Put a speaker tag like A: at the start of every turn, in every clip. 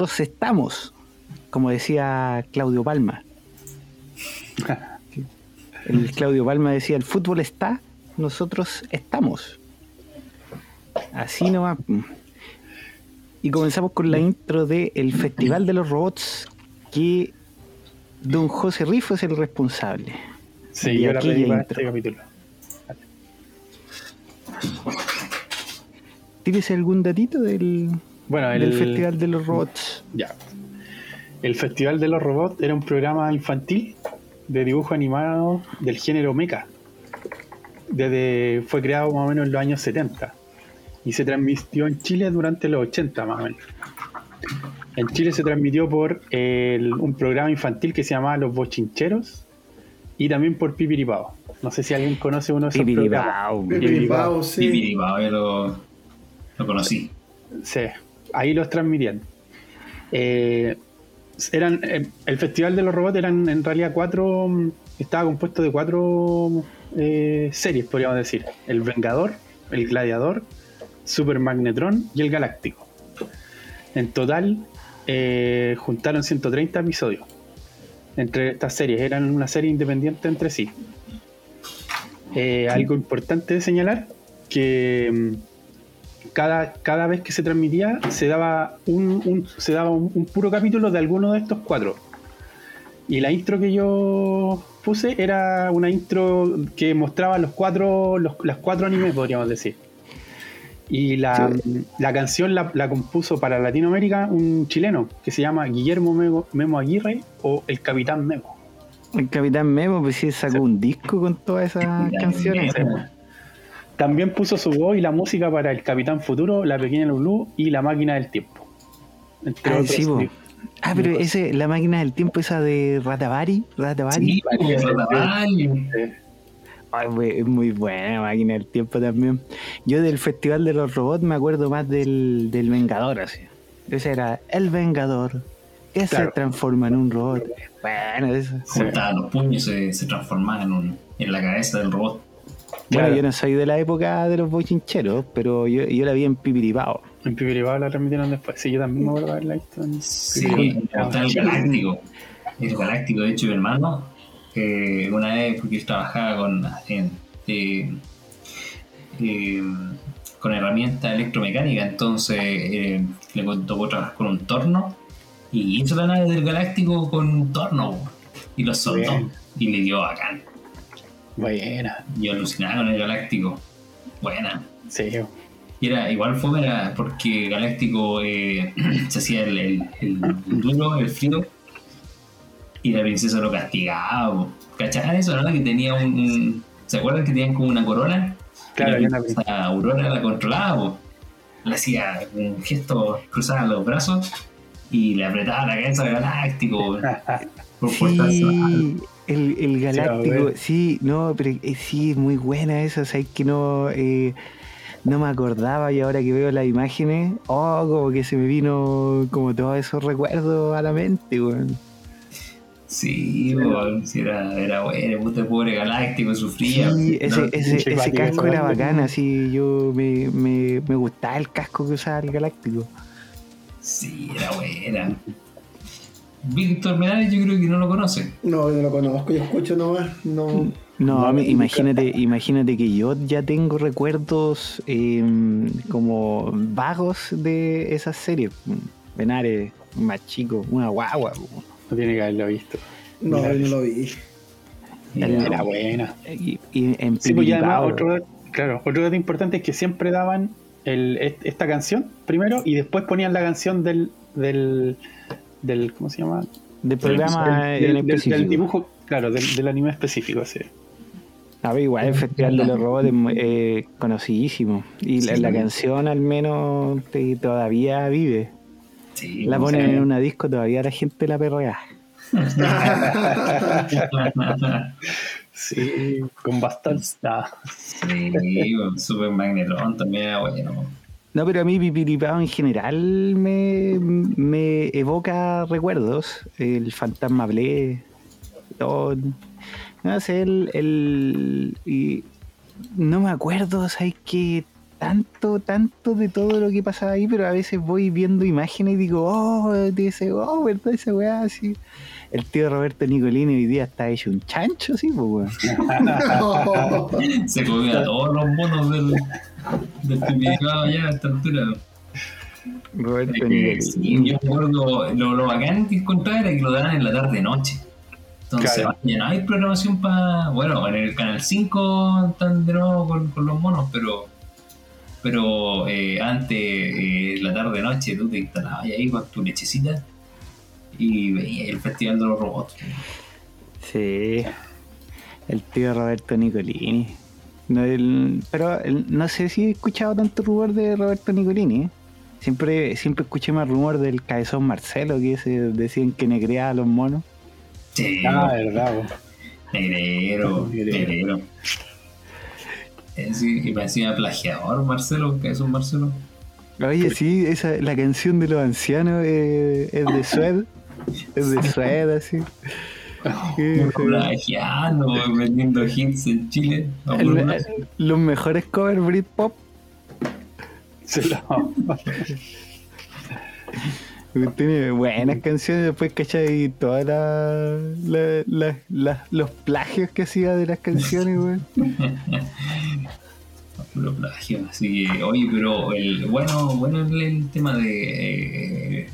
A: nosotros estamos, como decía Claudio Palma. El Claudio Palma decía, el fútbol está, nosotros estamos. Así nomás. Y comenzamos con la intro del el Festival de los Robots, que don José Rifo es el responsable.
B: Sí,
A: de
B: yo la pedí para este capítulo.
A: ¿Tienes algún datito del,
B: Bueno,
A: del
B: el
A: Festival de los Robots?
B: Ya. El Festival de los Robots era un programa infantil de dibujo animado del género mecha. Desde, fue creado más o menos en los años 70 y se transmitió en Chile durante los 80 más o menos. En Chile se transmitió por el- un programa infantil que se llamaba Los Bochincheros y también por Pipiripao. No sé si alguien conoce uno de esos programas.
A: Pipiripao.
B: Pipiripao,
C: sí.
D: Pipiripao, yo lo, lo conocí.
B: Sí, ahí los transmitían. Eh, eran eh, el Festival de los Robots eran en realidad cuatro. mm, Estaba compuesto de cuatro eh, series, podríamos decir: El Vengador, el Gladiador, Super Magnetron y el Galáctico. En total, juntaron 130 episodios entre estas series. Eran una serie independiente entre sí. Algo importante de señalar que mm, cada, cada vez que se transmitía se daba un, un- se daba un, un puro capítulo de alguno de estos cuatro. Y la intro que yo puse era una intro que mostraba los cuatro, los, las cuatro animes, podríamos decir. Y la, la canción la, la compuso para Latinoamérica un chileno que se llama Guillermo Memo, Memo Aguirre o el Capitán Memo.
A: El Capitán Memo, pues sí, sacó un disco con todas esas canciones.
B: También puso su voz y la música para El Capitán Futuro, La Pequeña Lulú y La Máquina del Tiempo. Entre
A: Ah,
B: otros
A: sí. Ah, pero ese, la máquina del tiempo, esa de Ratavari, Ratavari.
D: Sí, Ratavari.
A: Ay, muy buena máquina del tiempo también. Yo del Festival de los Robots me acuerdo más del, del Vengador, así. Ese era el Vengador, que se transforma en un robot. Bueno, eso.
D: Juntaba los puños y se, se transformaba en, un, en la cabeza del robot.
A: Bueno,
B: Claro.
A: yo no soy de la época de los bochincheros, pero yo, yo la vi en Pipiripao.
B: En Pipiripao la transmitieron después. Sí, yo también me acuerdo de haberla visto en
D: Sí, está el Galáctico. El Galáctico, de hecho, mi hermano, eh, una vez, porque él trabajaba con, en, eh, eh, con herramienta electromecánica, entonces eh, le tocó trabajar con un torno y hizo la nave del Galáctico con un torno y lo soltó
B: Bien.
D: y le dio bacán.
B: Buena.
D: Yo alucinaba con el Galáctico. Buena.
B: Sí,
D: Y era igual fue era porque Galáctico eh, se hacía el, el, el duro, el frío, y la princesa lo castigaba. ¿Cachaban eso, no? Que tenía un, un- ¿Se acuerdan que tenían como una corona?
B: Claro,
D: y la
B: una
D: princesa Aurora la controlaba, po. Le hacía un gesto, cruzaba los brazos y le apretaba la cabeza al Galáctico. por fuerza
A: Sí, el, el Galáctico,
B: bueno.
A: sí, no, pero eh, sí, muy buena esa, o sea, que no, eh, no me acordaba y ahora que veo las imágenes, oh, como que se me vino como todos esos recuerdos a la mente, weón.
D: Sí, sí, era, era bueno, puta pobre Galáctico, sufría.
A: Sí,
D: ¿no?
A: ese, ese, ese casco era bacán, así yo me, me, me gustaba el casco que usaba el Galáctico.
D: Sí, era buena. Víctor Menales yo creo que no lo conoce.
C: No, yo no lo conozco, yo escucho nomás. No.
A: No,
B: No,
A: a mí- imagínate, imagínate que yo ya tengo recuerdos eh, como vagos de esas series. Benares, más chico, una guagua.
B: No tiene que haberlo visto.
C: No, no lo vi.
B: Era buena.
A: Y, y en
B: Sí, pues además otro, claro, otro dato importante es que siempre daban el, esta canción primero y después ponían la canción del, del, del ¿cómo se llama?
A: del programa
B: Del- del-
A: específico.
B: del dibujo, claro, del, del anime específico, sí.
A: A ver, igual el Festival de los Robots es eh, conocidísimo. Y la,
D: Sí.
A: la canción al menos te- todavía vive.
D: Sí,
A: La ponen en una disco, todavía la gente la perrea.
B: Sí, con bastante. ah,
D: Sí, Super Magnetron también bueno.
A: No, pero a mí Pipiripao en general me, me evoca recuerdos. El fantasma todo. No sé, el, el- y no me acuerdo, ¿sabes qué? Tanto, tanto de todo lo que pasaba ahí, pero a veces voy viendo imágenes y digo, oh, dice, oh, ¿verdad? Esa weá así. El tío Roberto Nicolini hoy día está hecho un chancho, sí, pues.
D: Se comió a todos los monos del, Pipiripao ya a esta altura.
A: Roberto Nicolini.
D: sí, yo me acuerdo, lo, lo bacán que encontraba era que lo daban en la tarde-noche. Entonces,
B: Claro.
D: ya no hay programación para. Bueno, en el canal 5 están de nuevo con, con los monos, pero. Pero eh, antes, eh, la tarde-noche, tú te instalabas ahí con tu lechecita y veías el Festival de los Robots.
A: Sí, el tío Roberto Nicolini. No, el- pero el- no sé si he escuchado tanto rumor de Roberto Nicolini. ¿eh? Siempre, siempre escuché más rumor del cabezón Marcelo, que se decían que negreaba a los monos.
D: Sí,
B: Ah, verdad,
D: negrero,
B: Negrero.
D: sí, y parecía plagiador, Marcelo, que un Marcelo.
A: Oye, sí, esa, la canción de los ancianos eh, es de Sued. Es de Sued, así.
D: Plagiando, vendiendo hits en Chile.
A: El-
D: brazo.
A: los mejores covers Britpop.
B: Se lo-
A: Tiene buenas canciones, después, ¿cachai? Todas la, la- la- la- los plagios que hacía de las canciones, weón.
D: Puro plagio. Así que, oye, pero el, bueno, bueno el, el tema de eh,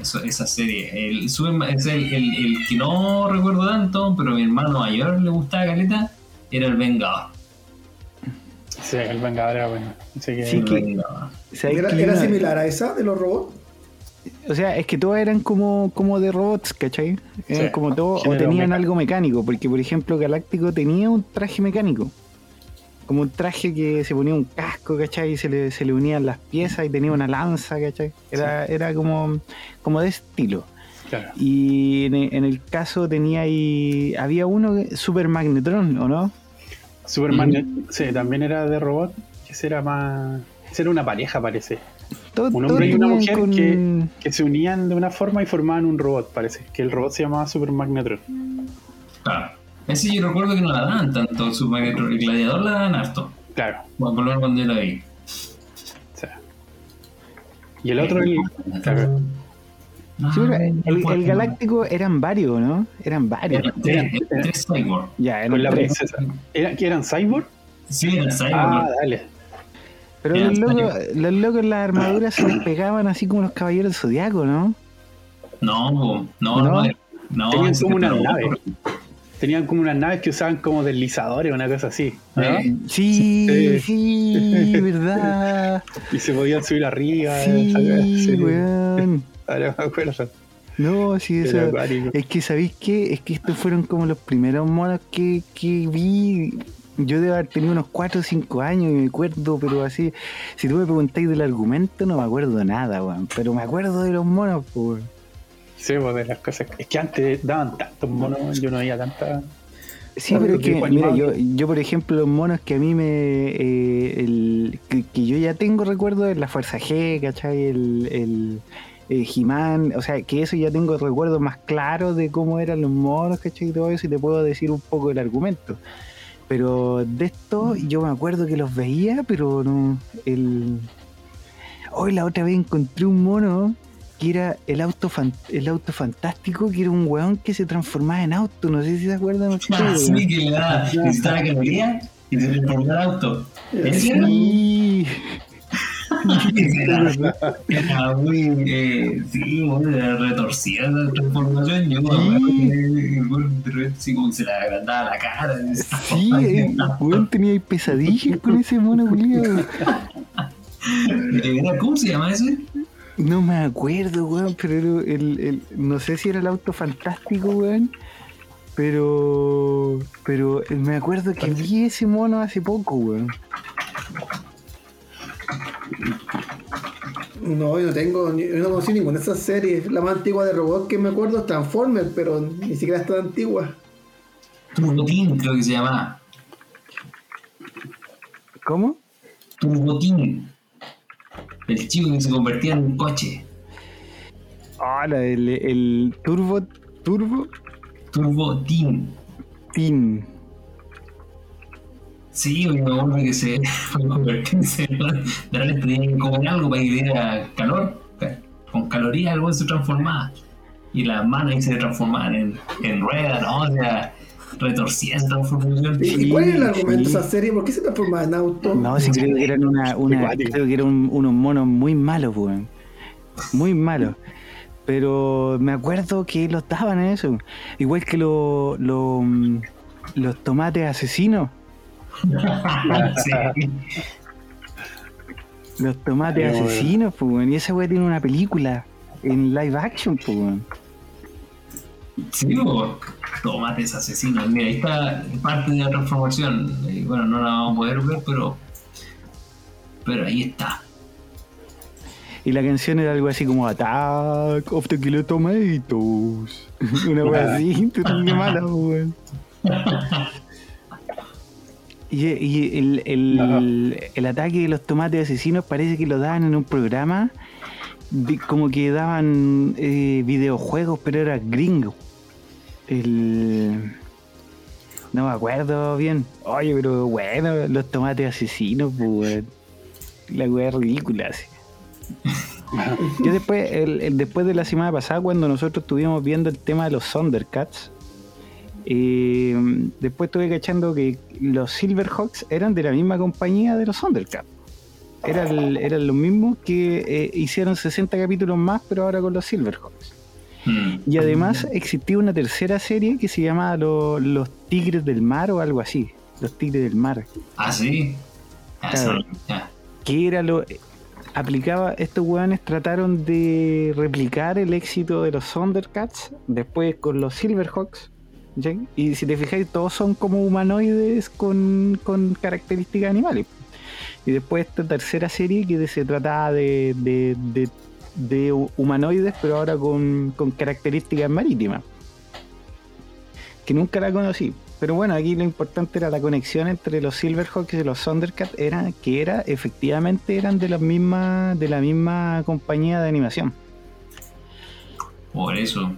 D: eso, esa serie. El, es el, el, el que no recuerdo tanto, pero a mi hermano mayor le gustaba Caleta, era el Vengador.
B: Sí, el Vengador era bueno. Así que,
A: Sí, que-
D: Vengador.
A: ¿Sabes
C: ¿Era, similar a esa de los robots?
A: O sea, es que todos eran como, como de robots, ¿cachai? Eran
B: Sí,
A: como todos, o tenían
B: mecánico.
A: algo mecánico, porque por ejemplo Galáctico tenía un traje mecánico. Como un traje que se ponía un casco, ¿cachai? Y se le, se le unían las piezas y tenía una lanza, ¿cachai? Era, era como, como de estilo.
B: claro.
A: Y en, e- en el caso tenía ahí, había uno, Super Magnetron, ¿o no?
B: Superman, sí, también era de robot. Que ese era más. Ese era una pareja, parece.
A: Todos-
B: Un hombre y una mujer
A: con-
B: que, que se unían de una forma y formaban un robot, parece. Que el robot se llamaba Super Magnetron.
D: Claro. Ese yo recuerdo que no la daban tanto, su Magneto- el gladiador la daban harto.
B: Claro.
D: Bueno, por lo menos cuando yo la vi.
B: o sea. Y el otro, el, claro.
A: Sí, pero
D: Ah,
A: el, el
D: bueno.
A: Galáctico eran varios, ¿no? Eran varios.
D: Eran tres, eran tres cyborg.
A: Ya, eran
B: con la
A: tres.
B: princesa. ¿Era, ¿Que eran cyborg?
D: Sí, eran cyborg.
B: Ah, dale.
A: Pero
D: Eran
A: los locos, los locos en las armaduras se les pegaban así como los caballeros del zodiaco, ¿no?
D: No, po, no,
A: ¿No?
D: no. no
B: Tenían como una nave. Tenían como unas naves que usaban como deslizadores, una cosa así. ¿no?
D: Eh,
A: Sí,
B: Sí.
A: sí, verdad.
B: Y se podían subir arriba.
A: Sí,
B: ¿sabes?
A: weón.
B: Ahora me acuerdo.
A: No, sí, eso. Es que, ¿sabéis qué? Es que estos fueron como los primeros monos que, que vi. Yo debo haber tenido unos 4 o 5 años y me acuerdo, pero así. Si tú me preguntáis del argumento, no me acuerdo nada, weón. Pero me acuerdo de los monos, pues.
B: Sí, pues de las cosas. Es que antes daban tantos monos, yo no veía tanta.
A: Sí, pero es que, mira, yo, yo por ejemplo, los monos que a mí me. eh, el, que, que yo ya tengo recuerdo es la Fuerza G, ¿cachai? El. el eh, He-Man, o sea, que eso ya tengo recuerdos más claros de cómo eran los monos, ¿cachai? Y todo eso, y te puedo decir un poco el argumento. Pero de esto yo me acuerdo que los veía, pero no. El. Hoy la otra vez encontré un mono que era el auto fan- el auto fantástico, que era un weón que se transformaba en auto. No sé si se acuerdan.
D: Ah, sí, que le da, necesitaba calorías y se ponía el auto. ¿Ese era?
A: Sí.
D: Era muy. Eh, sí, bueno, era retorcida esa transformación. Yo que repente sí, como que se le agrandaba la cara.
A: Sí, el weón tenía ahí pesadillas con ese mono culiado.
D: ¿Cómo se llama ese?
A: No me acuerdo, weón, pero era el, el- no sé si era el auto fantástico, weón. Pero, pero me acuerdo que vi ese mono hace poco, weón.
C: No, yo no tengo, yo no conocí ninguna de esas series. La más antigua de robots que me acuerdo es Transformers, pero ni siquiera es tan antigua.
D: Turbotín, creo que se llamaba.
A: ¿Cómo?
D: Turbotín. El chico que se convertía en un coche.
A: Hola, el, el Turbo, Turbo
D: Turbotín.
A: Tin.
D: Sí, me acuerdo que se fue convertirse en. De repente tenía que comer algo para que diera calor. ca- Con calorías algo se transformaba. Y las manos ahí se transformaban en, en ruedas, ¿no? O sea, retorcía esa transformación.
C: ¿Y, cuál es el argumento de
A: sí.
C: esa serie? ¿Por qué se transformaba en auto?
A: No, sí creo que eran una, creo que eran un- unos monos muy malos, weón. Muy malos. Pero me acuerdo que los daban a eso. Igual que lo- lo, mm, los tomates asesinos.
D: Sí.
A: Los tomates asesinos, pues, weón. Y esa weá tiene una película en live action, pues,
D: Sí, po. tomates asesinos. Mira, ahí está parte de la transformación. Eh, Bueno, no la vamos a poder ver, pero. Pero ahí está.
A: Y la canción era algo así como Attack of the Killer Tomatoes. Una weá así, terrible mala, weón. Y, y el, el, el ataque de los tomates asesinos parece que lo daban en un programa de- como que daban eh, videojuegos, pero era gringo. El... No me acuerdo bien. Oye, pero bueno, los tomates asesinos, pues. La weá ridícula, así. Yo después, el, el- después de la semana pasada, cuando nosotros estuvimos viendo el tema de los Thundercats, eh, después estuve cachando que los Silverhawks eran de la misma compañía de los Thundercats. Eran, eran los mismos que eh, hicieron 60 capítulos más, pero ahora con los Silverhawks.
D: Mm.
A: Y además existía una tercera serie que se llamaba lo- Los Tigres del Mar o algo así. Los Tigres del Mar.
D: Ah, sí. Ah,
A: Claro.
D: ya.
A: que era lo aplicaba estos weones trataron de replicar el éxito de los Thundercats después con los Silverhawks y si te fijáis todos son como humanoides con, con características animales y después esta tercera serie que se trataba de, de, de- de humanoides pero ahora con, con características marítimas que nunca la conocí pero bueno, aquí lo importante era la conexión entre los Silverhawks y los Thundercats, era que era efectivamente eran de la misma de la misma compañía de animación.
D: Por eso.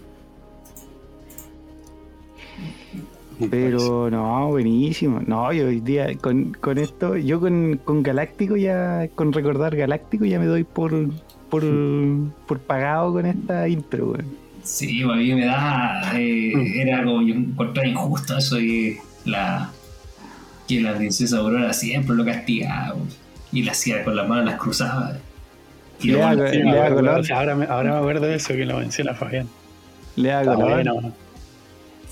A: Pero no, buenísimo. No, yo hoy día con, con esto, yo con, con Galáctico ya, con recordar Galáctico ya me doy por por, por pagado con esta intro, weón.
D: Sí, a mí me da. eh, era como yo encontraba injusto eso que la. que la princesa Aurora siempre lo castigaba. güey, Y la hacía con las manos, las cruzaba. Y
A: Le hago- le color.
B: ahora, me, ahora me acuerdo de eso que lo menciona Fabián.
A: Le hago color.
B: bueno.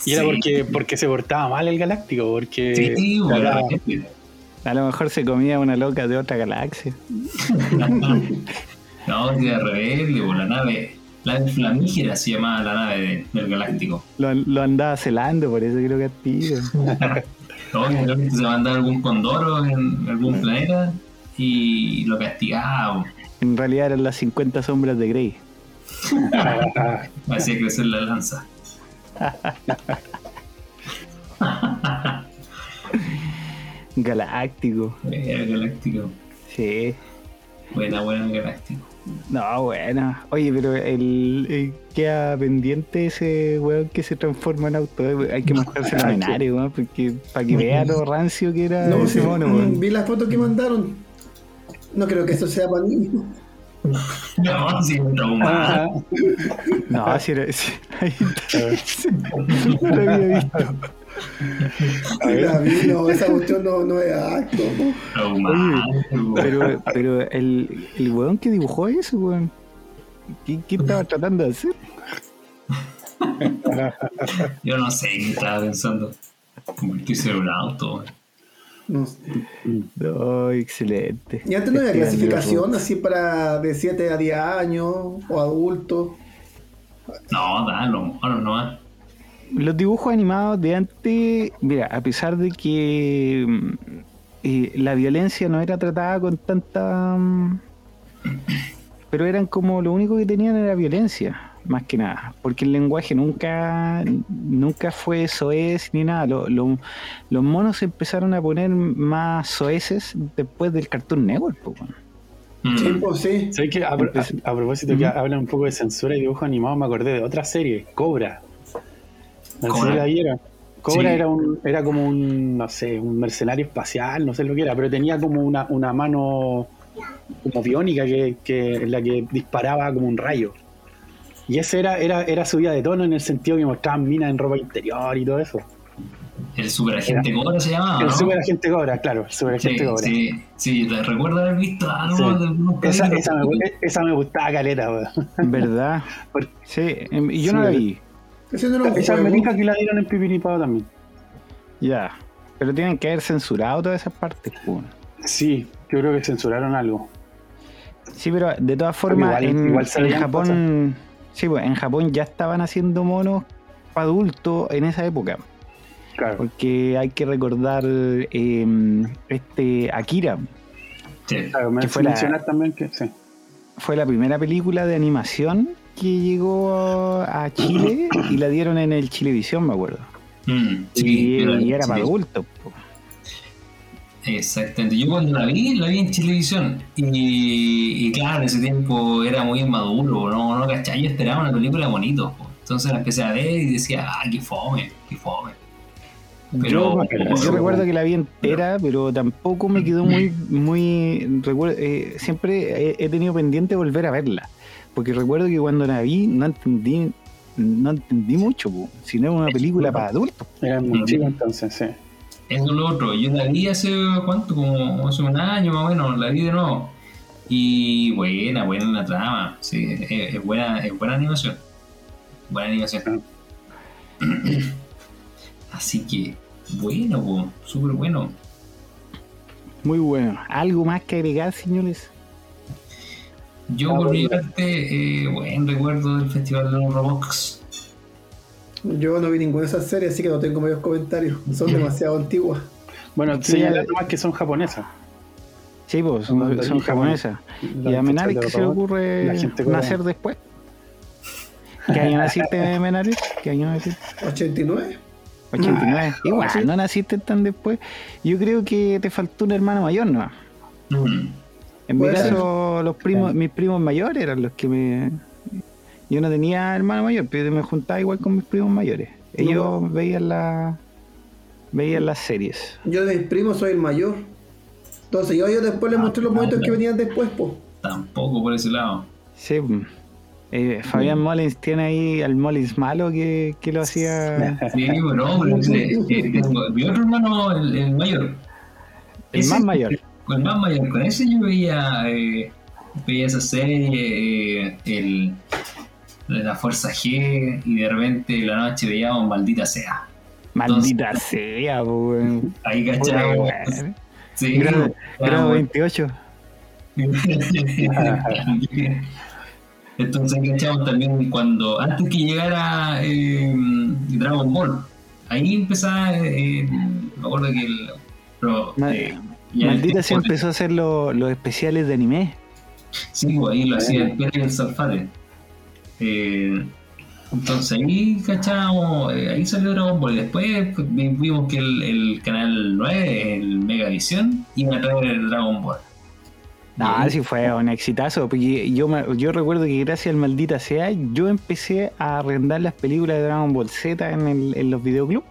B: Y era porque, porque se portaba mal el Galáctico, porque
D: Sí, güey, la gente-
A: A lo mejor se comía una loca de otra galaxia.
D: No, era rebelde, o la nave. La flamígera se llamaba la nave de- del Galáctico.
A: Lo, lo andaba celando, por eso creo que castigo.
D: No, y de repente se mandaba algún condoro en algún planeta y lo castigaba.
A: En realidad eran las 50 sombras de Grey.
D: Hacía crecer la lanza.
A: Galáctico.
D: Era Galáctico.
A: Sí.
D: Buena, buena Galáctico.
A: No, bueno. Oye, pero el, el- queda pendiente ese weón que se transforma en auto. eh. Hay que mostrarse en Menario, weón, porque para que vea lo rancio que era
C: No,
A: ese
C: sí,
A: mono, weón.
C: vi las fotos que mandaron. No creo que eso sea para niños.
D: No, sí, trauma.
B: Ah,
A: No, si era. si- ahí está. Sí, no lo había visto.
C: La vi, no, esa cuestión no, no es acto.
A: Pero, pero el, el weón que dibujó eso, weón. ¿Qué, qué estaba tratando de hacer?
D: Yo no sé qué estaba pensando. Convertirse en un auto. weón.
C: No sé.
A: No, excelente.
C: Y antes no había clasificación así para de 7 a 10 años o adultos.
D: No, da, los monos nomás.
A: Los dibujos animados de antes, mira, a pesar de que mm, eh, la violencia no era tratada con tanta... mm, pero eran como lo único que tenían era violencia, más que nada. Porque el lenguaje nunca nunca fue soez ni nada. Lo- lo- los monos se empezaron a poner más soeces después del Cartoon Network.
D: Mm.
C: Sí, pues sí.
B: ¿Sabes qué? A, pro- a- a propósito que hablan un poco de censura y dibujo animado, me acordé de otra serie, Cobra.
D: Cobra.
B: vieron. Cobra
D: Sí.
B: era un, era como un, no sé, un mercenario espacial, no sé lo que era, pero tenía como una, una mano como biónica que, que en la que disparaba como un rayo. Y ese era, era, era subida de tono en el sentido que mostraban minas en ropa interior y todo eso.
D: El superagente Cobra se llamaba,
B: el
D: ¿no?
B: super agente Cobra, claro, el super
D: Sí,
B: Cobra.
D: sí, sí, te recuerdo haber visto algo
B: Sí.
D: de algunos
B: Esa, esa, me, esa me gustaba caleta, weón.
A: ¿Verdad?
B: Por-
A: Sí, em, y yo no la vi.
C: Ese no era un
B: Esa
C: juego.
B: que la dieron en Pipiripao también.
A: Ya. Pero tienen que haber censurado todas esas partes.
B: Sí, yo creo que censuraron algo.
A: Sí, pero de todas formas,
B: igual-
A: en,
B: igual
A: Japón, sí, pues, en Japón ya estaban haciendo monos para adultos en esa época.
B: Claro.
A: Porque hay que recordar eh, este Akira.
D: Sí.
B: Claro, me
A: que fue la-
B: mencionar también que sí.
A: Fue la primera película de animación que llegó a Chile y la dieron en el Chilevisión, me acuerdo.
D: Mm,
A: y,
D: sí, yo la-
A: y era para adultos. po.
D: Exactamente. Yo cuando la vi, la vi en Televisión. Y, y claro, en ese tiempo era muy inmaduro, ¿no? ¿no? ¿Cachai? Yo esperaba una película bonito. po. Entonces la empecé a ver y decía, ah, qué fome, qué fome. Pero,
A: yo, yo recuerdo que la vi entera, pero tampoco me quedó muy, muy, recuerdo, eh, siempre he, he tenido pendiente volver a verla, porque recuerdo que cuando la vi no entendí, no entendí mucho, po, si no era una película para adultos.
B: Era muy chico entonces, sí.
D: Eso es lo otro. Yo la vi hace, ¿cuánto? Como hace un año más o menos, la vi de nuevo. Y buena, buena la trama. Sí, es, es buena, es buena animación. Buena animación. Así que, bueno, súper bueno.
A: Muy bueno. ¿Algo más que agregar, señores?
D: Yo por mi parte, eh, buen recuerdo del Festival de los Robots.
C: Yo no vi ninguna de esas series, así que no tengo medios comentarios. Son demasiado antiguas.
B: Bueno,
A: eh.
B: nomás que son japonesas.
A: Sí, pues,
B: Son
A: japonesas. ¿Y a Menares qué se le ocurre
B: la gente coreana.
A: nacer después? ¿Qué año naciste, Menares? ¿Qué año naciste?
C: 89.
A: 89.
B: Ah,
A: Igual,
B: sí.
A: no naciste tan después. Yo creo que te faltó un hermano mayor, ¿no?
D: Mm.
A: En mi
C: ser.
A: caso, los primos, mis primos mayores eran los que me. Yo no tenía hermano mayor, pero me juntaba igual con mis primos mayores. Ellos veían la veían las series.
C: Yo de mis primos soy el mayor. Entonces yo, yo después les mostré los momentos que venían después, pues.
D: Tampoco por ese lado.
A: Sí. mm. Eh, Fabián Mollins tiene ahí al Mollins malo que, que lo hacía
D: Sí, bueno, pero ese, eh, tengo- mi otro hermano, el, el mayor.
A: el
D: Ese-
A: más mayor.
D: El más mayor, con ese yo veía, eh, veía esa serie, eh, el, la Fuerza G, y de repente la noche veíamos Maldita Sea.
A: Maldita sea, weón.
D: Ahí cachamos. Sí,
A: Grado, grado
D: cachamos.
A: 28.
D: Entonces cachamos también cuando, antes que llegara eh, Dragon Ball, ahí empezaba, eh, me acuerdo que el... pero, eh,
A: Maldita sea
D: tiempo-
A: empezó a hacer lo- los especiales de anime.
D: Sí, pues ahí lo hacía el Pérez y el Salfate. Eh, entonces ahí cachábamos, eh, ahí salió Dragon Ball. Y después pues, vi- vimos que el, el canal 9, el Megavisión, iba a traer el Dragon Ball.
A: Ah,
D: Y ahí-
A: sí fue un exitazo, porque yo, me- yo recuerdo que gracias al maldita sea, yo empecé a arrendar las películas de Dragon Ball Z en, el- en los videoclubs.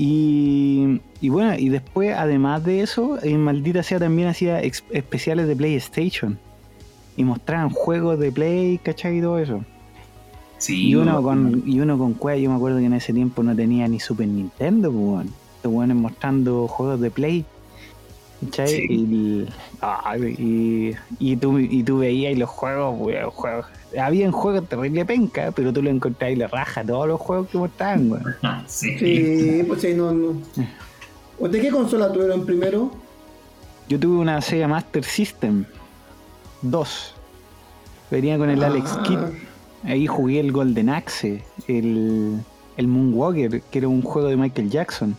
A: Y, y bueno, y después, además de eso, en Maldita Sea también hacía especiales de PlayStation. Y mostraban juegos de Play, ¿cachai? Y todo eso.
D: Sí,
A: Y uno con, y uno con cueva, yo me acuerdo que en ese tiempo no tenía ni Super Nintendo, pues, weón. Estos weones mostrando juegos de Play. ¿Cachai?
D: Sí.
A: Y, ah, y, y tú, y tú veías los juegos, weón, juegos. Habían juegos terrible penca, pero tú lo encontrabas y le raja todos los juegos que mostraban, weón.
D: Sí.
C: Sí, pues sí, no, no. ¿Usted qué consola tuvieron primero?
A: Yo tuve una Sega Master System 2. Venía con el Alex
C: Ah.
A: Kidd. Ahí jugué el Golden Axe, el, el Moonwalker, que era un juego de Michael Jackson.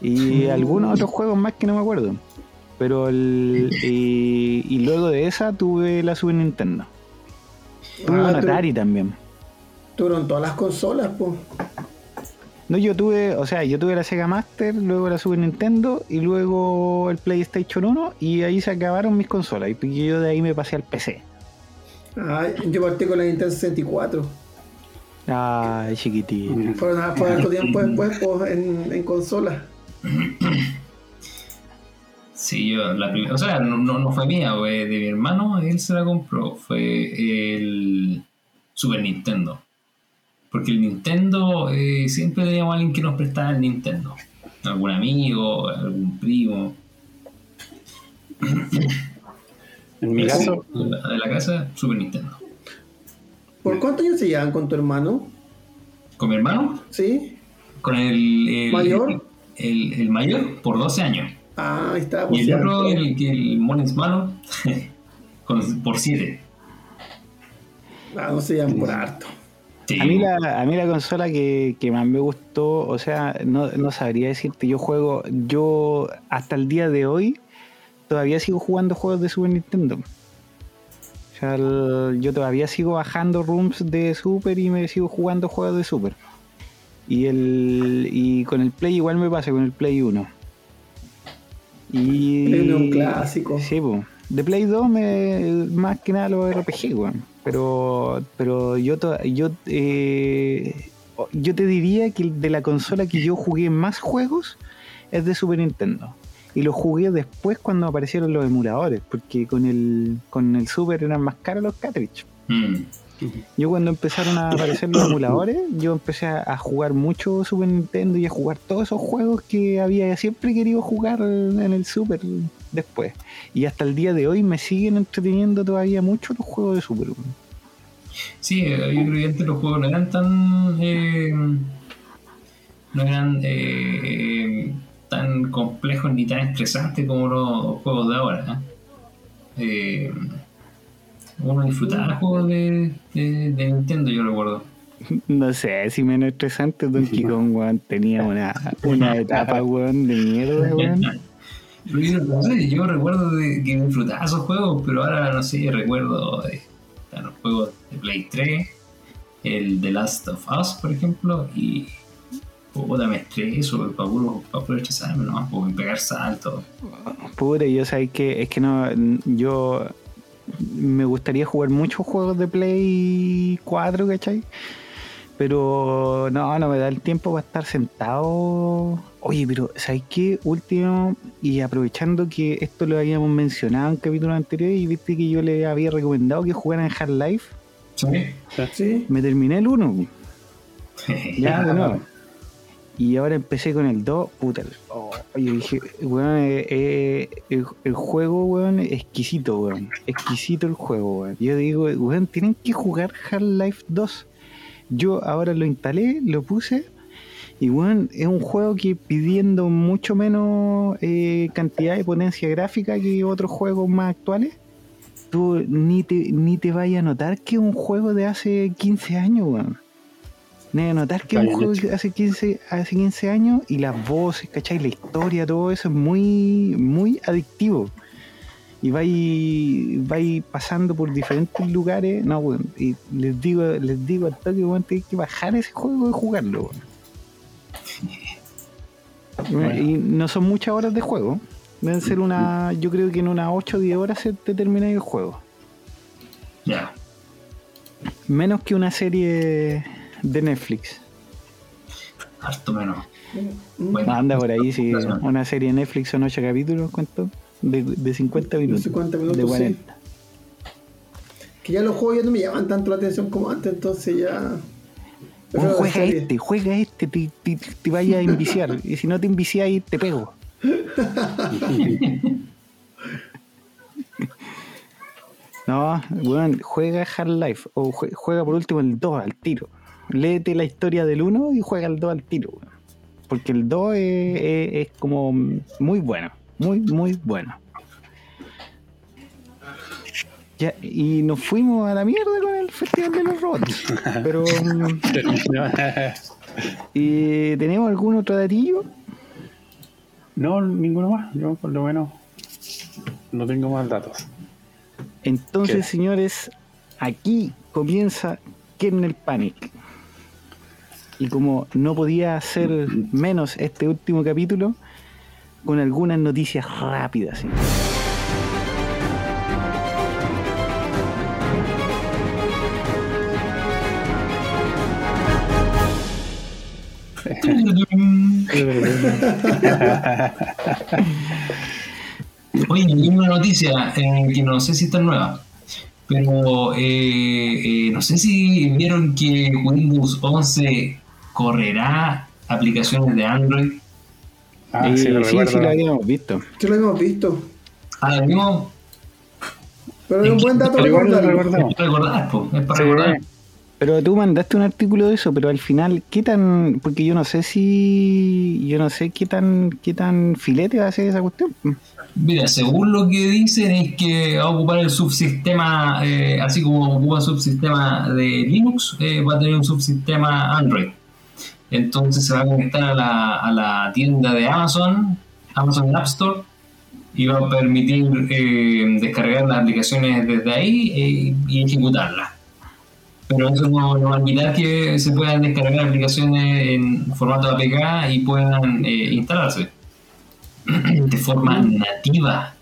A: Y algunos otros juegos más que no me acuerdo. Pero el, y, y luego de esa tuve la Super Nintendo. Tuve
C: Ah,
A: un Atari también.
C: Tuvieron todas las consolas, pues.
A: No, yo tuve, o sea, yo tuve la Sega Master, luego la Super Nintendo y luego el PlayStation 1 y ahí se acabaron mis consolas y yo de ahí me pasé al PC.
C: Ah, yo partí con la Nintendo 64.
A: Ay, chiquitito.
C: Fueron a tiempo después pues, en, en consola.
D: Sí, yo la primera, o sea, no, no, no fue mía, fue de mi hermano, él se la compró, fue el Super Nintendo. Porque el Nintendo eh, siempre teníamos a alguien que nos prestaba el Nintendo. Algún amigo, algún primo.
B: En mi caso,
D: de la, de la casa, Super Nintendo.
C: ¿Por cuántos años se llevan con tu hermano?
D: Con mi hermano,
C: ¿Sí?
D: con el, el
C: ¿Mayor?
D: El, el mayor, por 12 años.
C: Ah, ahí está.
D: Y
C: Pues,
D: el otro, el, el Molins malo, con, por 7.
C: Ah, no se llevan por harto.
A: A mí la, a mí la consola que, que más me gustó, o sea, no, no sabría decirte, yo juego, yo hasta el día de hoy todavía sigo jugando juegos de Super Nintendo. O sea, el- yo todavía sigo bajando rooms de Super y me sigo jugando juegos de Super. Y el y con el Play igual me pasa con el Play 1. Y
C: Play un clásico.
A: Sí, po. De Play 2 me, más que nada los RPG, weón. Pero, pero yo, to- yo, eh, yo te diría que de la consola que yo jugué más juegos es de Super Nintendo. Y los jugué después cuando aparecieron los emuladores, porque con el, con el Super eran más caros los cartridges.
D: Mm.
A: Yo cuando empezaron a aparecer los emuladores, yo empecé a, jugar mucho Super Nintendo y a jugar todos esos juegos que había siempre querido jugar en el Super después. Y hasta el día de hoy me siguen entreteniendo todavía mucho los juegos de Super.
D: Sí, eh, yo creo que los juegos no eran tan. eh, no eran eh, tan complejos ni tan estresantes como los juegos de ahora. Eh, uno disfrutaba juegos de, de, de Nintendo, yo recuerdo.
A: No sé, si menos estresante Donkey Kong, weón, tenía una, una etapa, weón, de mierda, weón.
D: Pero yo, no sé, yo recuerdo de que disfrutaba esos juegos, pero ahora no sé, recuerdo de, de los juegos de Play 3, el The Last of Us, por ejemplo, y puta, me estreso para puro, para puro estresarme, ¿no? Para pegar saltos.
A: Puta, yo sabes que es que no, yo me gustaría jugar muchos juegos de Play 4, ¿cachai? Pero no, no me da el tiempo para estar sentado. Oye, pero ¿sabes qué? Último, y aprovechando que esto lo habíamos mencionado en capítulos anteriores y viste que yo le había recomendado que jugaran en Half-Life,
D: ¿Sí?
C: ¿Sí?
A: me terminé el 1. Ya, de nuevo. Y ahora empecé con el 2, puta. oh, yo dije, weón, eh, eh, el, juego, weón, exquisito, weón. Exquisito el juego, weón. Yo digo, weón, tienen que jugar Half-Life 2. Yo ahora lo instalé, lo puse. Y weón, es un juego que pidiendo mucho menos eh, cantidad de potencia gráfica que otros juegos más actuales, tú ni te, ni te vayas a notar que es un juego de hace 15 años, weón. A notar que es un
B: Está bien
A: juego
B: hecho.
A: hace 15, hace 15 años y las voces, ¿cachai? La historia, todo eso es muy, muy adictivo. Y vais, vais pasando por diferentes lugares. No, weón. Y les digo, les digo al toque, weón, tenéis que bajar ese juego y jugarlo.
B: Bueno.
A: Y no son muchas horas de juego. Deben ser una, yo creo que en unas 8 o 10 horas se te termina el juego.
D: Ya.
A: Menos que una serie de Netflix.
D: Harto menos.
C: Mm,
D: Bueno,
A: Anda por ahí, si
D: Razón.
A: una serie de Netflix son 8 capítulos, ¿cuánto? De, de 50 minutos.
C: 50 minutos,
A: De
C: sí.
A: 40.
C: Que ya los juegos ya no me llaman tanto la atención como antes, entonces ya.
A: Juega este, juega este, te, te, te vayas a enviciar. Y si no te envicias, te pego. No, weón, juega Half-Life. O jue- juega por último el 2 al tiro. Léete la historia del 1 y juega el 2 al tiro, weón. Porque el 2 es, es- es como muy bueno. Muy, muy bueno. Ya, y nos fuimos a la mierda con el Festival de los Robots. Pero. mm, ¿y ¿Tenemos algún otro datillo?
B: No, ninguno más. Yo por lo menos no tengo más datos.
A: Entonces,
B: ¿Qué?
A: señores, aquí comienza Kernel Panic. Y como no podía ser menos este último capítulo, con algunas noticias rápidas. ¿sí?
D: Oye, hay una noticia eh, que no sé si está nueva, pero eh, eh, no sé si vieron que Windows 11 correrá aplicaciones de Android.
B: Ah,
A: Eh,
B: sí, lo
A: sí, sí, lo habíamos visto.
C: Sí lo hemos visto.
D: Ahora mismo,
C: Pero es un buen dato
D: recordar, po, es para
B: Sí,
D: recordar.
A: Pero tú mandaste un artículo de eso, pero al final, ¿qué tan...? Porque yo no sé si... Yo no sé qué tan qué tan filete va a ser esa cuestión.
D: Mira, según lo que dicen es que va a ocupar el subsistema, eh, así como ocupa el subsistema de Linux, eh, va a tener un subsistema Android. Entonces se va a conectar a la, a la tienda de Amazon, Amazon App Store, y va a permitir eh, descargar las aplicaciones desde ahí eh, y ejecutarlas. Pero eso no, no va a evitar que se puedan descargar aplicaciones en formato APK y puedan eh, instalarse de forma nativa.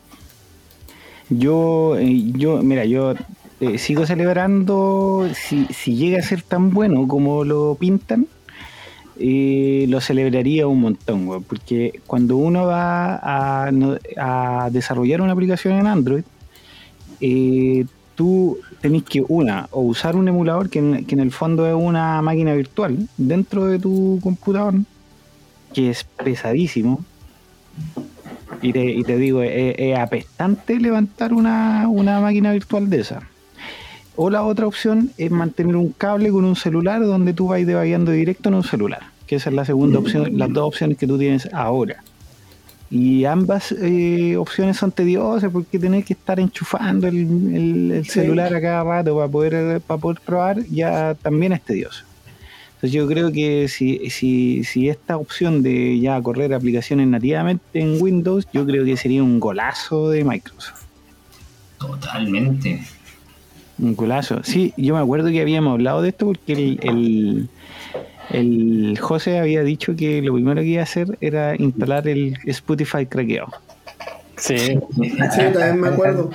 A: Yo, yo mira, yo sigo celebrando, si, si llega a ser tan bueno como lo pintan, eh, lo celebraría un montón, güey, porque cuando uno va a, desarrollar una aplicación en Android, eh, tú tenés que, una, o usar un emulador que en, el fondo es una máquina virtual dentro de tu computador, que es pesadísimo, y te, y digo, es, es apestante levantar una, una máquina virtual de esa. O la otra opción es mantener un cable con un celular donde tú vas debagueando directo en un celular. Que esa es la segunda opción, las dos opciones que tú tienes ahora. Y ambas eh, opciones son tediosas porque tenés que estar enchufando el, el- el
C: Sí.
A: celular a cada rato para poder, para poder probar, ya también es tedioso. Entonces yo creo que si, si, si esta opción de ya correr aplicaciones nativamente en Windows, yo creo que sería un golazo de Microsoft.
D: Totalmente.
A: Un golazo. Sí, yo me acuerdo que habíamos hablado de esto porque el, el, el José había dicho que lo primero que iba a hacer era instalar el Spotify craqueado.
B: Sí.
C: Sí, también me acuerdo.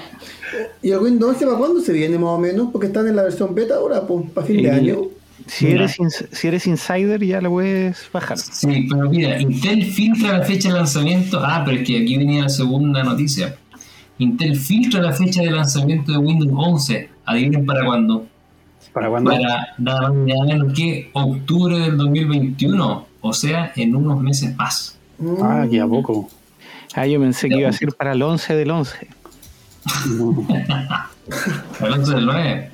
C: ¿Y el Windows 11 para cuándo se viene más o menos? Porque están en la versión beta ahora, pues, para fin de
A: Eh,
C: año.
A: Si eres, ins- si eres insider ya lo puedes bajar.
D: Sí, pero mira, Intel filtra la fecha de lanzamiento. Ah, pero es que aquí venía la segunda noticia. Intel filtra la fecha de lanzamiento de Windows 11. Adivinen para cuándo.
B: ¿Para cuándo?
D: Para nada más nada menos que octubre del 2021. O sea, en unos meses más.
B: Ah, aquí a poco.
A: Ah, yo pensé que iba a ser para el 11 del 11.
D: Para el 11 del 9.